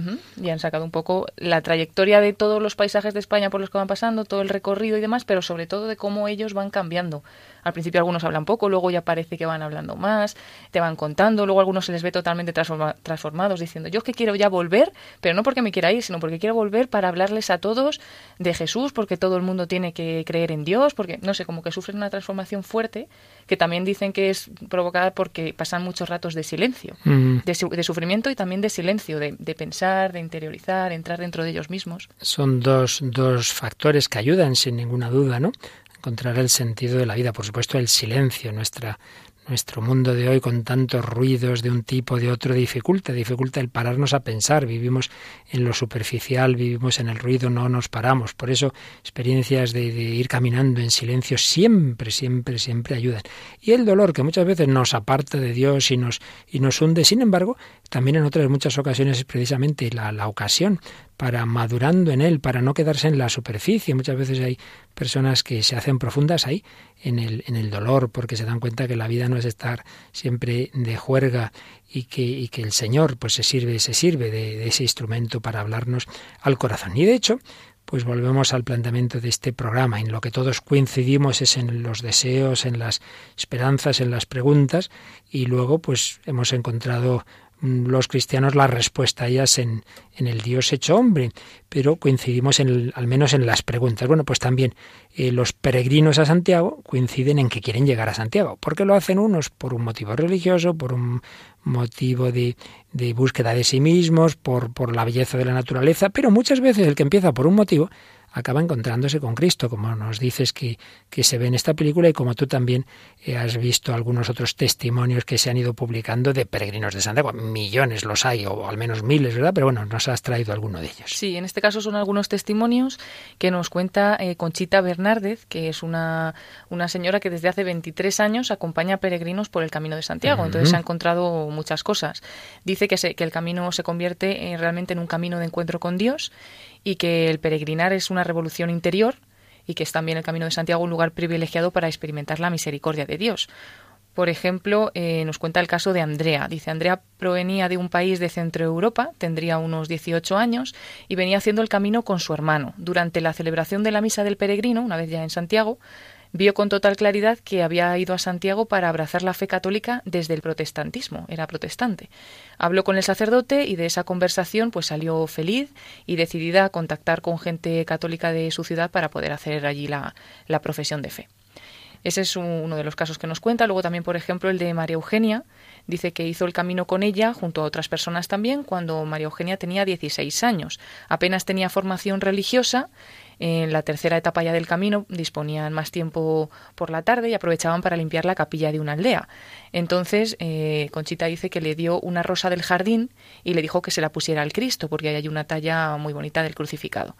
[SPEAKER 3] y han sacado un poco la trayectoria de todos los paisajes de España por los que van pasando, todo el recorrido y demás, pero sobre todo de cómo ellos van cambiando al principio algunos hablan poco, luego ya parece que van hablando más, te van contando, luego algunos se les ve totalmente transformados diciendo, yo es que quiero ya volver, pero no porque me quiera ir, sino porque quiero volver para hablarles a todos de Jesús, porque todo el mundo tiene que creer en Dios, porque, no sé, como que sufren una transformación fuerte, que también dicen que es provocada porque pasan muchos ratos de silencio, mm. de, sufrimiento y también de silencio, de, de, pensar, de interiorizar, entrar dentro de ellos mismos.
[SPEAKER 1] Son dos, dos factores que ayudan, sin ninguna duda, ¿no? encontrar el sentido de la vida. Por supuesto, el silencio, nuestra, nuestro mundo de hoy con tantos ruidos de un tipo, de otro, dificulta, dificulta el pararnos a pensar. Vivimos en lo superficial, vivimos en el ruido, no nos paramos. Por eso, experiencias de, ir caminando en silencio siempre, siempre, siempre ayudan. Y el dolor, que muchas veces nos aparta de Dios y nos, y nos hunde, sin embargo, también en otras muchas ocasiones es precisamente la, la ocasión para madurando en él, para no quedarse en la superficie. Muchas veces hay personas que se hacen profundas ahí, en el, en el dolor, porque se dan cuenta que la vida no es estar siempre de juerga y que, y que el Señor pues se sirve, se sirve de, de ese instrumento para hablarnos al corazón. Y de hecho, pues volvemos al planteamiento de este programa. En lo que todos coincidimos es en los deseos, en las esperanzas, en las preguntas, y luego pues hemos encontrado los cristianos la respuesta a ellas en, en, el Dios hecho hombre, pero coincidimos en al menos en las preguntas. Bueno, pues también eh, los peregrinos a Santiago coinciden en que quieren llegar a Santiago. ¿Por qué lo hacen unos? Por un motivo religioso, por un motivo de, de búsqueda de sí mismos, por, por la belleza de la naturaleza, pero muchas veces el que empieza por un motivo acaba encontrándose con Cristo, como nos dices que, que se ve en esta película y como tú también eh, has visto algunos otros testimonios que se han ido publicando de peregrinos de Santiago. Millones los hay, o al menos miles, ¿verdad? Pero bueno, nos has traído alguno de ellos.
[SPEAKER 3] Sí, en este caso son algunos testimonios que nos cuenta eh, Conchita Bernárdez, que es una, una señora que desde hace 23 años acompaña a peregrinos por el Camino de Santiago. Entonces ha encontrado muchas cosas. Dice que, se, que el camino se convierte eh, realmente en un camino de encuentro con Dios y que el peregrinar es una revolución interior y que es también el Camino de Santiago un lugar privilegiado para experimentar la misericordia de Dios. Por ejemplo, eh, nos cuenta el caso de Andrea. Dice, Andrea provenía de un país de Centro Europa, tendría unos 18 años, y venía haciendo el camino con su hermano. Durante la celebración de la Misa del Peregrino, una vez ya en Santiago, vio con total claridad que había ido a Santiago para abrazar la fe católica desde el protestantismo, era protestante. Habló con el sacerdote y de esa conversación pues salió feliz y decidida a contactar con gente católica de su ciudad para poder hacer allí la, la profesión de fe. Ese es uno de los casos que nos cuenta. Luego también, por ejemplo, el de María Eugenia. Dice que hizo el camino con ella, junto a otras personas también, cuando María Eugenia tenía 16 años. Apenas tenía formación religiosa en la tercera etapa ya del camino disponían más tiempo por la tarde y aprovechaban para limpiar la capilla de una aldea. Entonces, eh, Conchita dice que le dio una rosa del jardín y le dijo que se la pusiera al Cristo, porque hay una talla muy bonita del crucificado.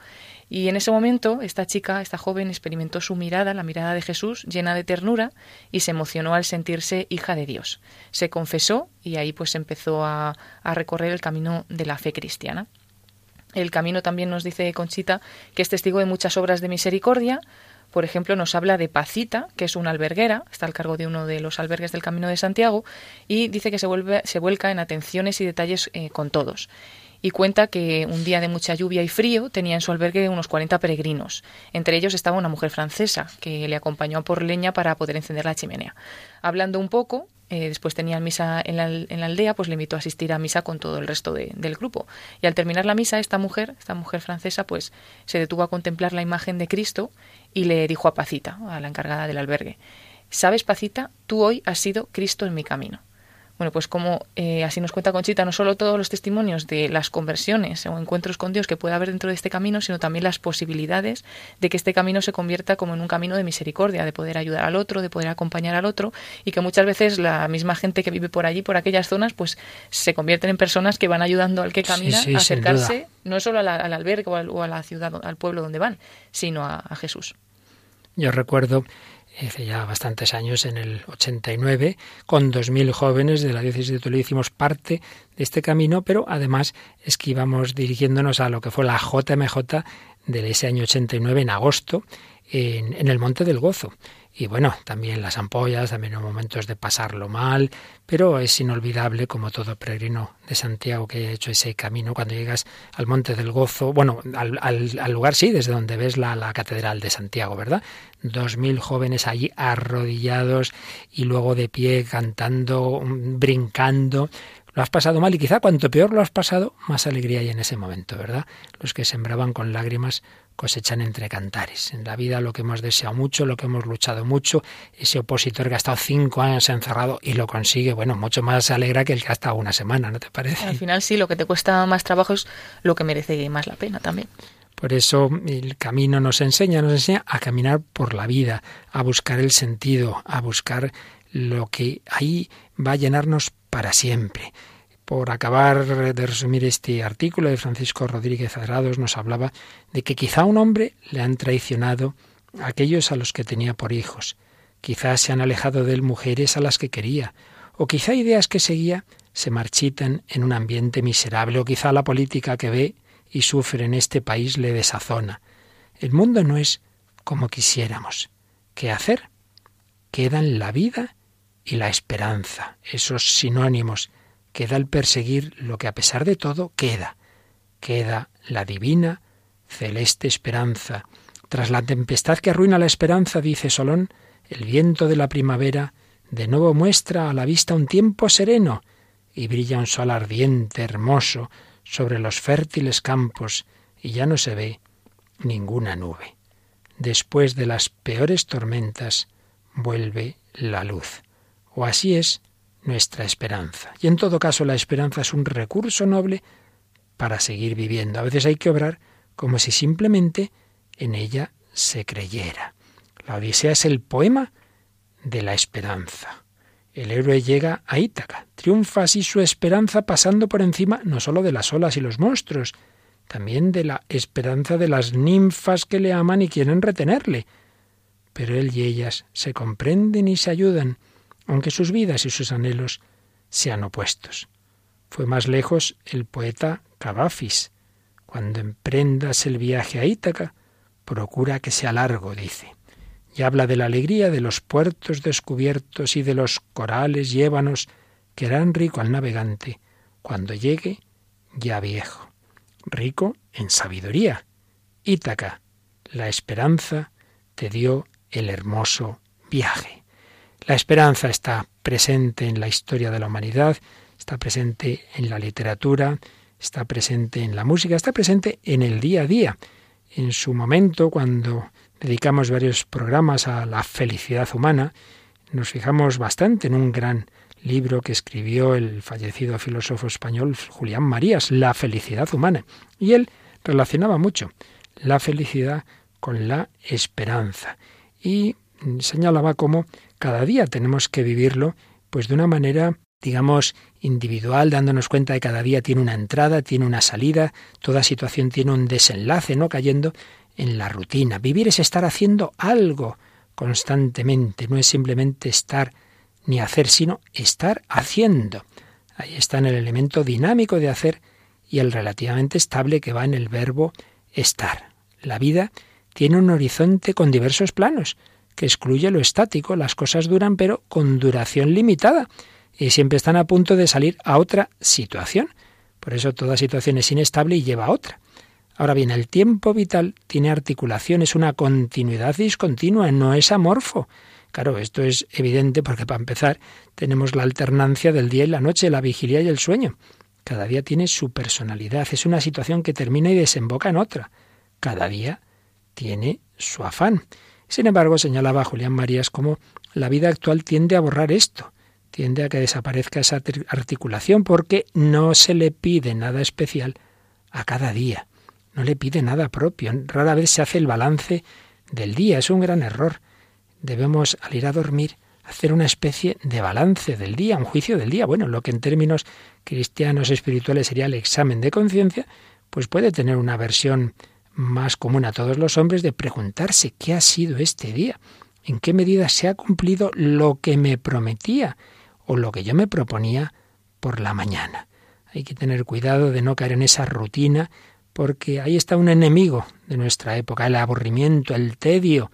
[SPEAKER 3] Y en ese momento, esta chica, esta joven, experimentó su mirada, la mirada de Jesús, llena de ternura, y se emocionó al sentirse hija de Dios. Se confesó y ahí pues empezó a recorrer el camino de la fe cristiana. El camino también nos dice Conchita que es testigo de muchas obras de misericordia. Por ejemplo, nos habla de Pacita, que es una alberguera, está al cargo de uno de los albergues del Camino de Santiago, y dice que se, vuelve, se vuelca en atenciones y detalles eh, con todos. y cuenta que un día de mucha lluvia y frío tenía en su albergue unos 40 peregrinos. Entre ellos estaba una mujer francesa que le acompañó por leña para poder encender la chimenea. Hablando un poco, eh, después tenía misa en la, en la, aldea, pues le invitó a asistir a misa con todo el resto de, del grupo. Y al terminar la misa, esta mujer, esta mujer francesa, pues se detuvo a contemplar la imagen de Cristo y le dijo a Pacita, a la encargada del albergue, ¿sabes, Pacita? Tú hoy has sido Cristo en mi camino. Bueno, pues como eh, así nos cuenta Conchita, no solo todos los testimonios de las conversiones o encuentros con Dios que puede haber dentro de este camino, sino también las posibilidades de que este camino se convierta como en un camino de misericordia, de poder ayudar al otro, de poder acompañar al otro, y que muchas veces la misma gente que vive por allí, por aquellas zonas, pues se convierten en personas que van ayudando al que camina
[SPEAKER 1] sí, sí,
[SPEAKER 3] a acercarse no solo la, al albergue o, al, o, a la ciudad, al pueblo donde van, sino a, a Jesús.
[SPEAKER 1] Yo recuerdo hace ya bastantes años, en el 89, con 2.000 jóvenes de la diócesis de Toledo hicimos parte de este camino, pero además es que íbamos dirigiéndonos a lo que fue la JMJ de ese año 89 en agosto en, en el Monte del Gozo. Y bueno, también las ampollas, también en momentos de pasarlo mal, pero es inolvidable, como todo peregrino de Santiago que ha hecho ese camino, cuando llegas al Monte del Gozo, bueno, al, al, al lugar sí, desde donde ves la, la, Catedral de Santiago, ¿verdad? Dos mil jóvenes allí arrodillados y luego de pie cantando, brincando. Lo has pasado mal y quizá cuanto peor lo has pasado, más alegría hay en ese momento, ¿verdad? Los que sembraban con lágrimas cosechan entre cantares. En la vida lo que hemos deseado mucho, lo que hemos luchado mucho, ese opositor que ha estado cinco años encerrado y lo consigue, bueno, mucho más alegra que el que ha estado una semana, ¿no te parece?
[SPEAKER 3] Al final sí, lo que te cuesta más trabajo es lo que merece más la pena también.
[SPEAKER 1] Por eso el camino nos enseña, nos enseña a caminar por la vida, a buscar el sentido, a buscar lo que ahí va a llenarnos para siempre. Por acabar de resumir este artículo de Francisco Rodríguez Adrados, nos hablaba de que quizá a un hombre le han traicionado aquellos a los que tenía por hijos, quizá se han alejado de él mujeres a las que quería, o quizá ideas que seguía se marchitan en un ambiente miserable, o quizá la política que ve y sufre en este país le desazona. El mundo no es como quisiéramos. ¿Qué hacer? Quedan la vida y la esperanza, esos sinónimos queda el perseguir lo que a pesar de todo queda. Queda la divina, celeste esperanza. Tras la tempestad que arruina la esperanza, dice Solón, el viento de la primavera de nuevo muestra a la vista un tiempo sereno y brilla un sol ardiente, hermoso, sobre los fértiles campos y ya no se ve ninguna nube. Después de las peores tormentas vuelve la luz. O así es nuestra esperanza. Y en todo caso la esperanza es un recurso noble para seguir viviendo. A veces hay que obrar como si simplemente en ella se creyera. La Odisea es el poema de la esperanza. El héroe llega a Ítaca, triunfa así su esperanza pasando por encima no sólo de las olas y los monstruos, también de la esperanza de las ninfas que le aman y quieren retenerle. Pero él y ellas se comprenden y se ayudan, aunque sus vidas y sus anhelos sean opuestos. Fue más lejos el poeta Cavafis. Cuando emprendas el viaje a Ítaca, procura que sea largo, dice. Y habla de la alegría de los puertos descubiertos y de los corales y ébanos que harán rico al navegante cuando llegue ya viejo. Rico en sabiduría. Ítaca, la esperanza te dio el hermoso viaje. La esperanza está presente en la historia de la humanidad, está presente en la literatura, está presente en la música, está presente en el día a día. En su momento, cuando dedicamos varios programas a la felicidad humana, nos fijamos bastante en un gran libro que escribió el fallecido filósofo español Julián Marías, La felicidad humana. Y él relacionaba mucho la felicidad con la esperanza. Y señalaba cómo cada día tenemos que vivirlo pues de una manera digamos individual, dándonos cuenta de que cada día tiene una entrada, tiene una salida, toda situación tiene un desenlace, no cayendo en la rutina. Vivir es estar haciendo algo constantemente, no es simplemente estar ni hacer, sino estar haciendo. Ahí está en el elemento dinámico de hacer y el relativamente estable que va en el verbo estar. La vida tiene un horizonte con diversos planos que excluye lo estático. Las cosas duran, pero con duración limitada, y siempre están a punto de salir a otra situación. Por eso toda situación es inestable y lleva a otra. Ahora bien, el tiempo vital tiene articulación, es una continuidad discontinua, no es amorfo. Claro, esto es evidente porque para empezar tenemos la alternancia del día y la noche, la vigilia y el sueño. Cada día tiene su personalidad, es una situación que termina y desemboca en otra. Cada día tiene su afán. Sin embargo, señalaba Julián Marías como la vida actual tiende a borrar esto, tiende a que desaparezca esa articulación porque no se le pide nada especial a cada día, no le pide nada propio, rara vez se hace el balance del día, es un gran error. Debemos, al ir a dormir, hacer una especie de balance del día, un juicio del día. Bueno, lo que en términos cristianos espirituales sería el examen de conciencia, pues puede tener una versión más común a todos los hombres de preguntarse qué ha sido este día, en qué medida se ha cumplido lo que me prometía o lo que yo me proponía por la mañana. Hay que tener cuidado de no caer en esa rutina, porque ahí está un enemigo de nuestra época, el aburrimiento, el tedio,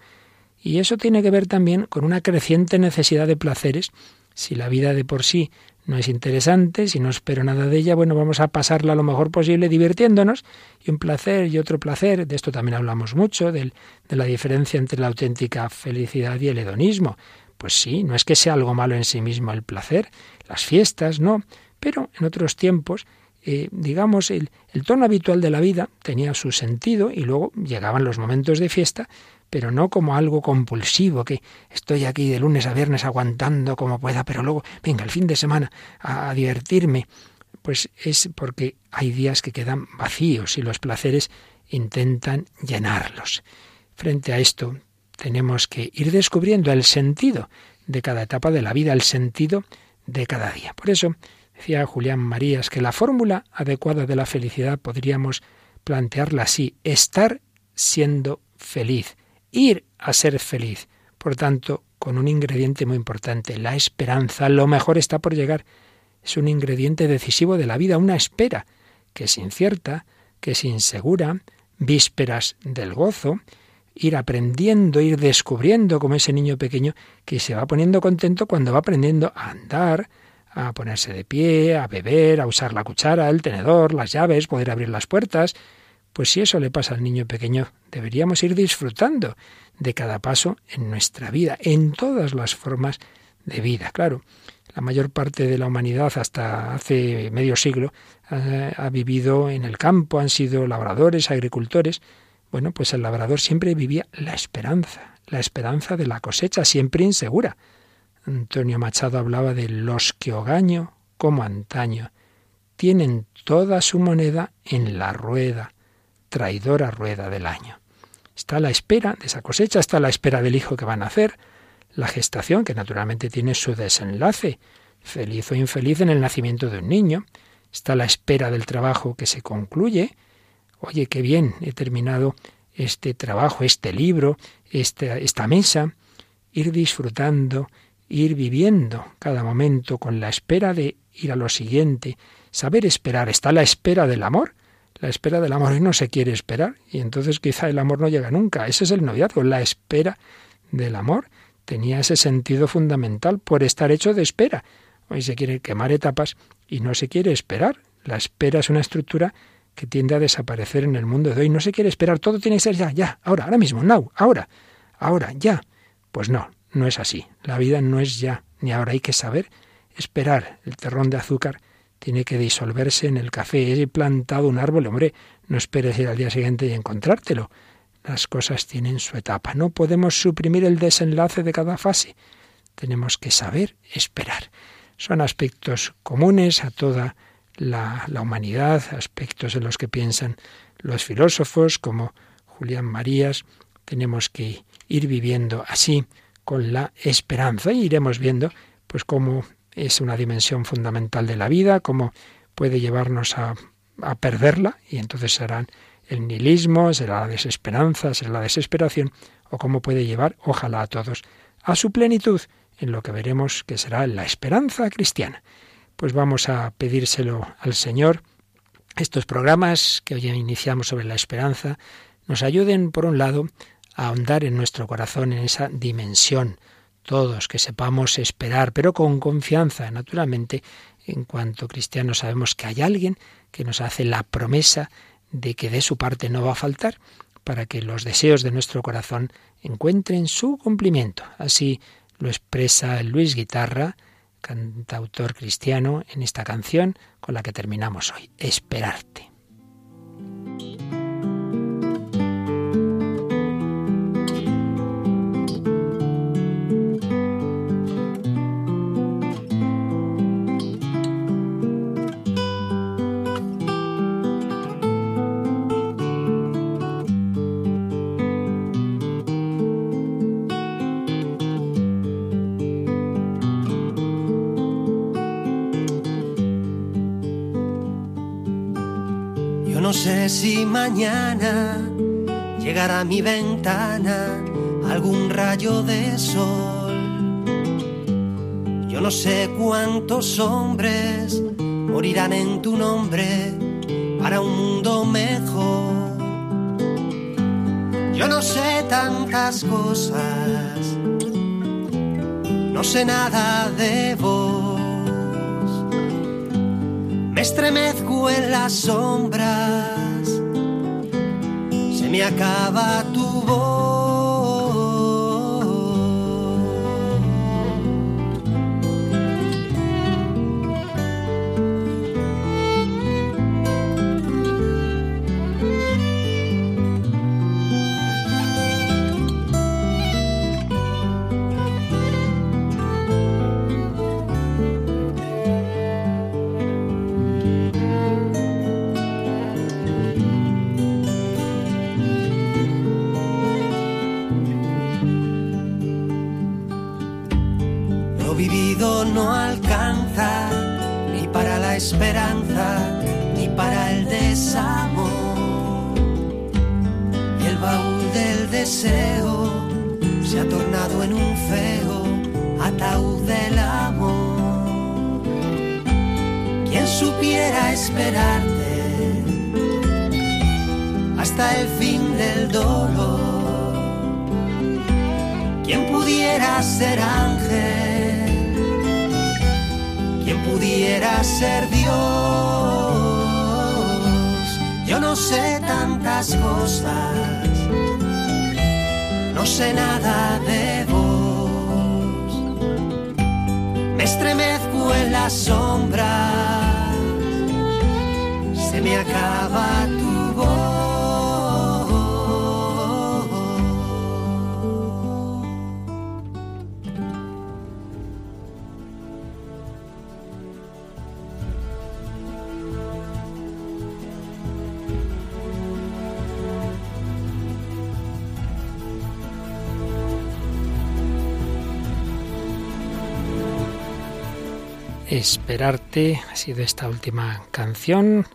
[SPEAKER 1] y eso tiene que ver también con una creciente necesidad de placeres. Si la vida de por sí no es interesante, si no espero nada de ella, bueno, vamos a pasarla lo mejor posible divirtiéndonos y un placer y otro placer. De esto también hablamos mucho, de la diferencia entre la auténtica felicidad y el hedonismo. Pues sí, no es que sea algo malo en sí mismo el placer, las fiestas, no, pero en otros tiempos eh, digamos, el, el, tono habitual de la vida tenía su sentido y luego llegaban los momentos de fiesta pero no como algo compulsivo, que estoy aquí de lunes a viernes aguantando como pueda, pero luego, venga, el fin de semana a, divertirme. Pues es porque hay días que quedan vacíos y los placeres intentan llenarlos. Frente a esto, tenemos que ir descubriendo el sentido de cada etapa de la vida, el sentido de cada día. Por eso decía Julián Marías que la fórmula adecuada de la felicidad podríamos plantearla así, estar siendo feliz ir a ser feliz. Por tanto, con un ingrediente muy importante, la esperanza. Lo mejor está por llegar. Es un ingrediente decisivo de la vida, una espera, que es incierta, que es insegura, vísperas del gozo, ir aprendiendo, ir descubriendo como ese niño pequeño que se va poniendo contento cuando va aprendiendo a andar, a ponerse de pie, a beber, a usar la cuchara, el tenedor, las llaves, poder abrir las puertas, pues si eso le pasa al niño pequeño, deberíamos ir disfrutando de cada paso en nuestra vida, en todas las formas de vida. Claro, la mayor parte de la humanidad hasta hace medio siglo eh, ha, vivido en el campo, han sido labradores, agricultores. Bueno, pues el labrador siempre vivía la esperanza, la esperanza de la cosecha, siempre insegura. Antonio Machado hablaba de los que hogaño como antaño tienen toda su moneda en la rueda traidora rueda del año. Está la espera de esa cosecha, está la espera del hijo que van a hacer, la gestación, que naturalmente tiene su desenlace, feliz o infeliz en el nacimiento de un niño, está la espera del trabajo que se concluye, oye, qué bien, he terminado este trabajo, este libro, esta, esta mesa, ir disfrutando, ir viviendo cada momento con la espera de ir a lo siguiente, saber esperar, está la espera del amor, la espera del amor no se quiere esperar y entonces quizá el amor no llega nunca. Ese es el noviazgo, la espera del amor. Tenía ese sentido fundamental por estar hecho de espera. Hoy se quiere quemar etapas y no se quiere esperar. La espera es una estructura que tiende a desaparecer en el mundo de hoy. No se quiere esperar, todo tiene que ser ya, ya, ahora, ahora mismo, now, ahora, ahora, ya. Pues no, no es así. La vida no es ya, ni ahora hay que saber esperar. El terrón de azúcar tiene que disolverse en el café. He plantado un árbol, hombre, no esperes ir al día siguiente y encontrártelo. Las cosas tienen su etapa. No podemos suprimir el desenlace de cada fase. Tenemos que saber esperar. Son aspectos comunes a toda la, la humanidad, aspectos en los que piensan los filósofos como Julián Marías. Tenemos que ir viviendo así con la esperanza y iremos viendo pues cómo es una dimensión fundamental de la vida, cómo puede llevarnos a, a perderla, y entonces serán el nihilismo, será la desesperanza, será la desesperación, o cómo puede llevar, ojalá a todos, a su plenitud, en lo que veremos que será la esperanza cristiana. Pues vamos a pedírselo al Señor. Estos programas que hoy iniciamos sobre la esperanza nos ayuden, por un lado, a ahondar en nuestro corazón en esa dimensión todos, que sepamos esperar, pero con confianza, naturalmente, en cuanto cristianos sabemos que hay alguien que nos hace la promesa de que de su parte no va a faltar para que los deseos de nuestro corazón encuentren su cumplimiento. Así lo expresa Luis Guitarra, cantautor cristiano, en esta canción con la que terminamos hoy, Esperarte.
[SPEAKER 9] Si mañana llegará a mi ventana algún rayo de sol. Yo no sé cuántos hombres morirán en tu nombre para un mundo mejor. Yo no sé tantas cosas, no sé nada de vos. Me estremezco en las sombras me acaba tu voz. Ser Dios. Yo no sé tantas cosas, no sé nada de vos. Me estremezco en las sombras, se me acaba tu
[SPEAKER 1] Esperarte ha sido esta última canción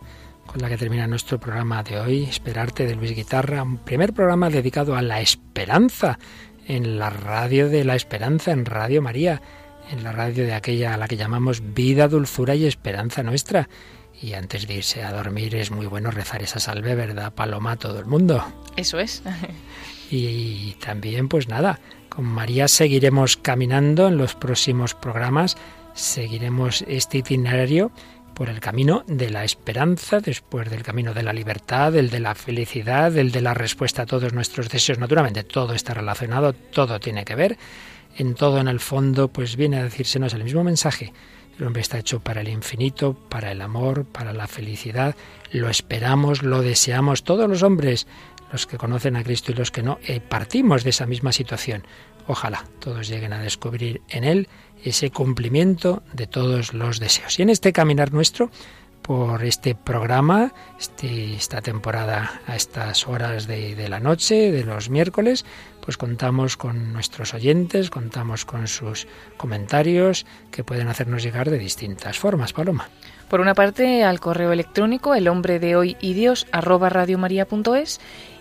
[SPEAKER 1] con la que termina nuestro programa de hoy, Esperarte de Luis Guitarra, un primer programa dedicado a la esperanza en la radio de la esperanza, en Radio María, en la radio de aquella a la que llamamos vida, dulzura y esperanza nuestra. Y antes de irse a dormir es muy bueno rezar esa salve, ¿verdad, Paloma, a todo el mundo?
[SPEAKER 3] Eso es.
[SPEAKER 1] y también, pues nada, con María seguiremos caminando en los próximos programas seguiremos este itinerario por el camino de la esperanza, después del camino de la libertad, el de la felicidad, el de la respuesta a todos nuestros deseos. Naturalmente, todo está relacionado, todo tiene que ver. En todo, en el fondo, pues viene a decírsenos el mismo mensaje. El hombre está hecho para el infinito, para el amor, para la felicidad. Lo esperamos, lo deseamos. Todos los hombres, los que conocen a Cristo y los que no, eh, partimos de esa misma situación. Ojalá todos lleguen a descubrir en Él ese cumplimiento de todos los deseos. Y en este caminar nuestro, por este programa, este, esta temporada a estas horas de, de, la noche, de los miércoles, pues contamos con nuestros oyentes, contamos con sus comentarios que pueden hacernos llegar de distintas formas, Paloma.
[SPEAKER 3] Por una parte, al correo electrónico el hombre de hoy y Dios arroba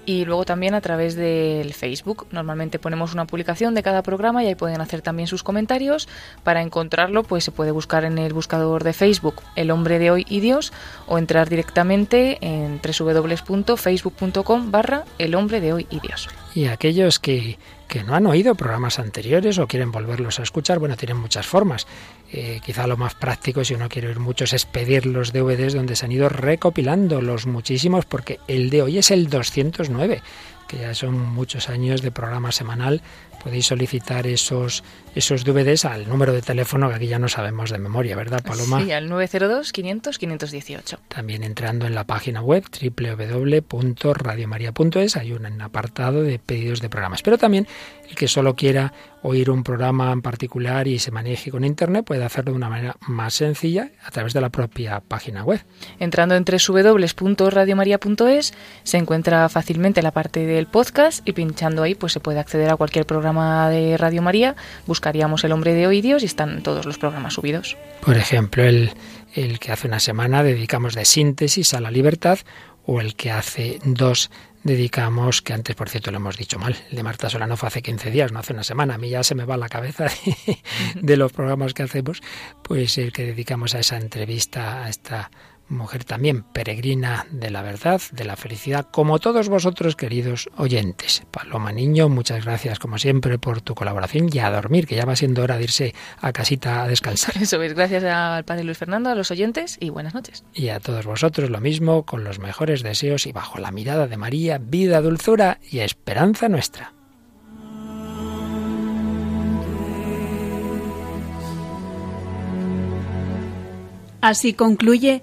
[SPEAKER 3] y luego también a través del Facebook. Normalmente ponemos una publicación de cada programa y ahí pueden hacer también sus comentarios. Para encontrarlo, pues se puede buscar en el buscador de Facebook El hombre de hoy y Dios o entrar directamente en www.facebook.com barra El hombre de hoy y Dios.
[SPEAKER 1] Y aquellos que que no han oído programas anteriores o quieren volverlos a escuchar, bueno, tienen muchas formas. Eh, quizá lo más práctico, si uno quiere oír muchos, es pedir los DVDs donde se han ido recopilando los muchísimos, porque el de hoy es el 209 que ya son muchos años de programa semanal. Podéis solicitar esos, esos DVDs al número de teléfono que aquí ya no sabemos de memoria, ¿verdad, Paloma?
[SPEAKER 3] Sí, al 902-500-518.
[SPEAKER 1] También entrando en la página web www.radiomaria.es hay un apartado de pedidos de programas. Pero también el que solo quiera oír un programa en particular y se maneje con Internet puede hacerlo de una manera más sencilla a través de la propia página web.
[SPEAKER 3] Entrando en www.radiomaria.es se encuentra fácilmente la parte del podcast y pinchando ahí pues se puede acceder a cualquier programa de Radio María, buscaríamos El Hombre de Hoy Dios y están todos los programas subidos.
[SPEAKER 1] Por ejemplo, el, el que hace una semana dedicamos de síntesis a la libertad o el que hace dos dedicamos, que antes por cierto lo hemos dicho mal, el de Marta Solano fue hace 15 días, no hace una semana, a mí ya se me va la cabeza de, de los programas que hacemos, pues el que dedicamos a esa entrevista, a esta mujer también peregrina de la verdad, de la felicidad, como todos vosotros, queridos oyentes. Paloma Niño, muchas gracias como siempre por tu colaboración y a dormir, que ya va siendo hora de irse a casita a descansar.
[SPEAKER 3] Eso es, gracias al Padre Luis Fernando, a los oyentes y buenas noches.
[SPEAKER 1] Y a todos vosotros lo mismo, con los mejores deseos y bajo la mirada de María, vida, dulzura y esperanza nuestra.
[SPEAKER 2] Así concluye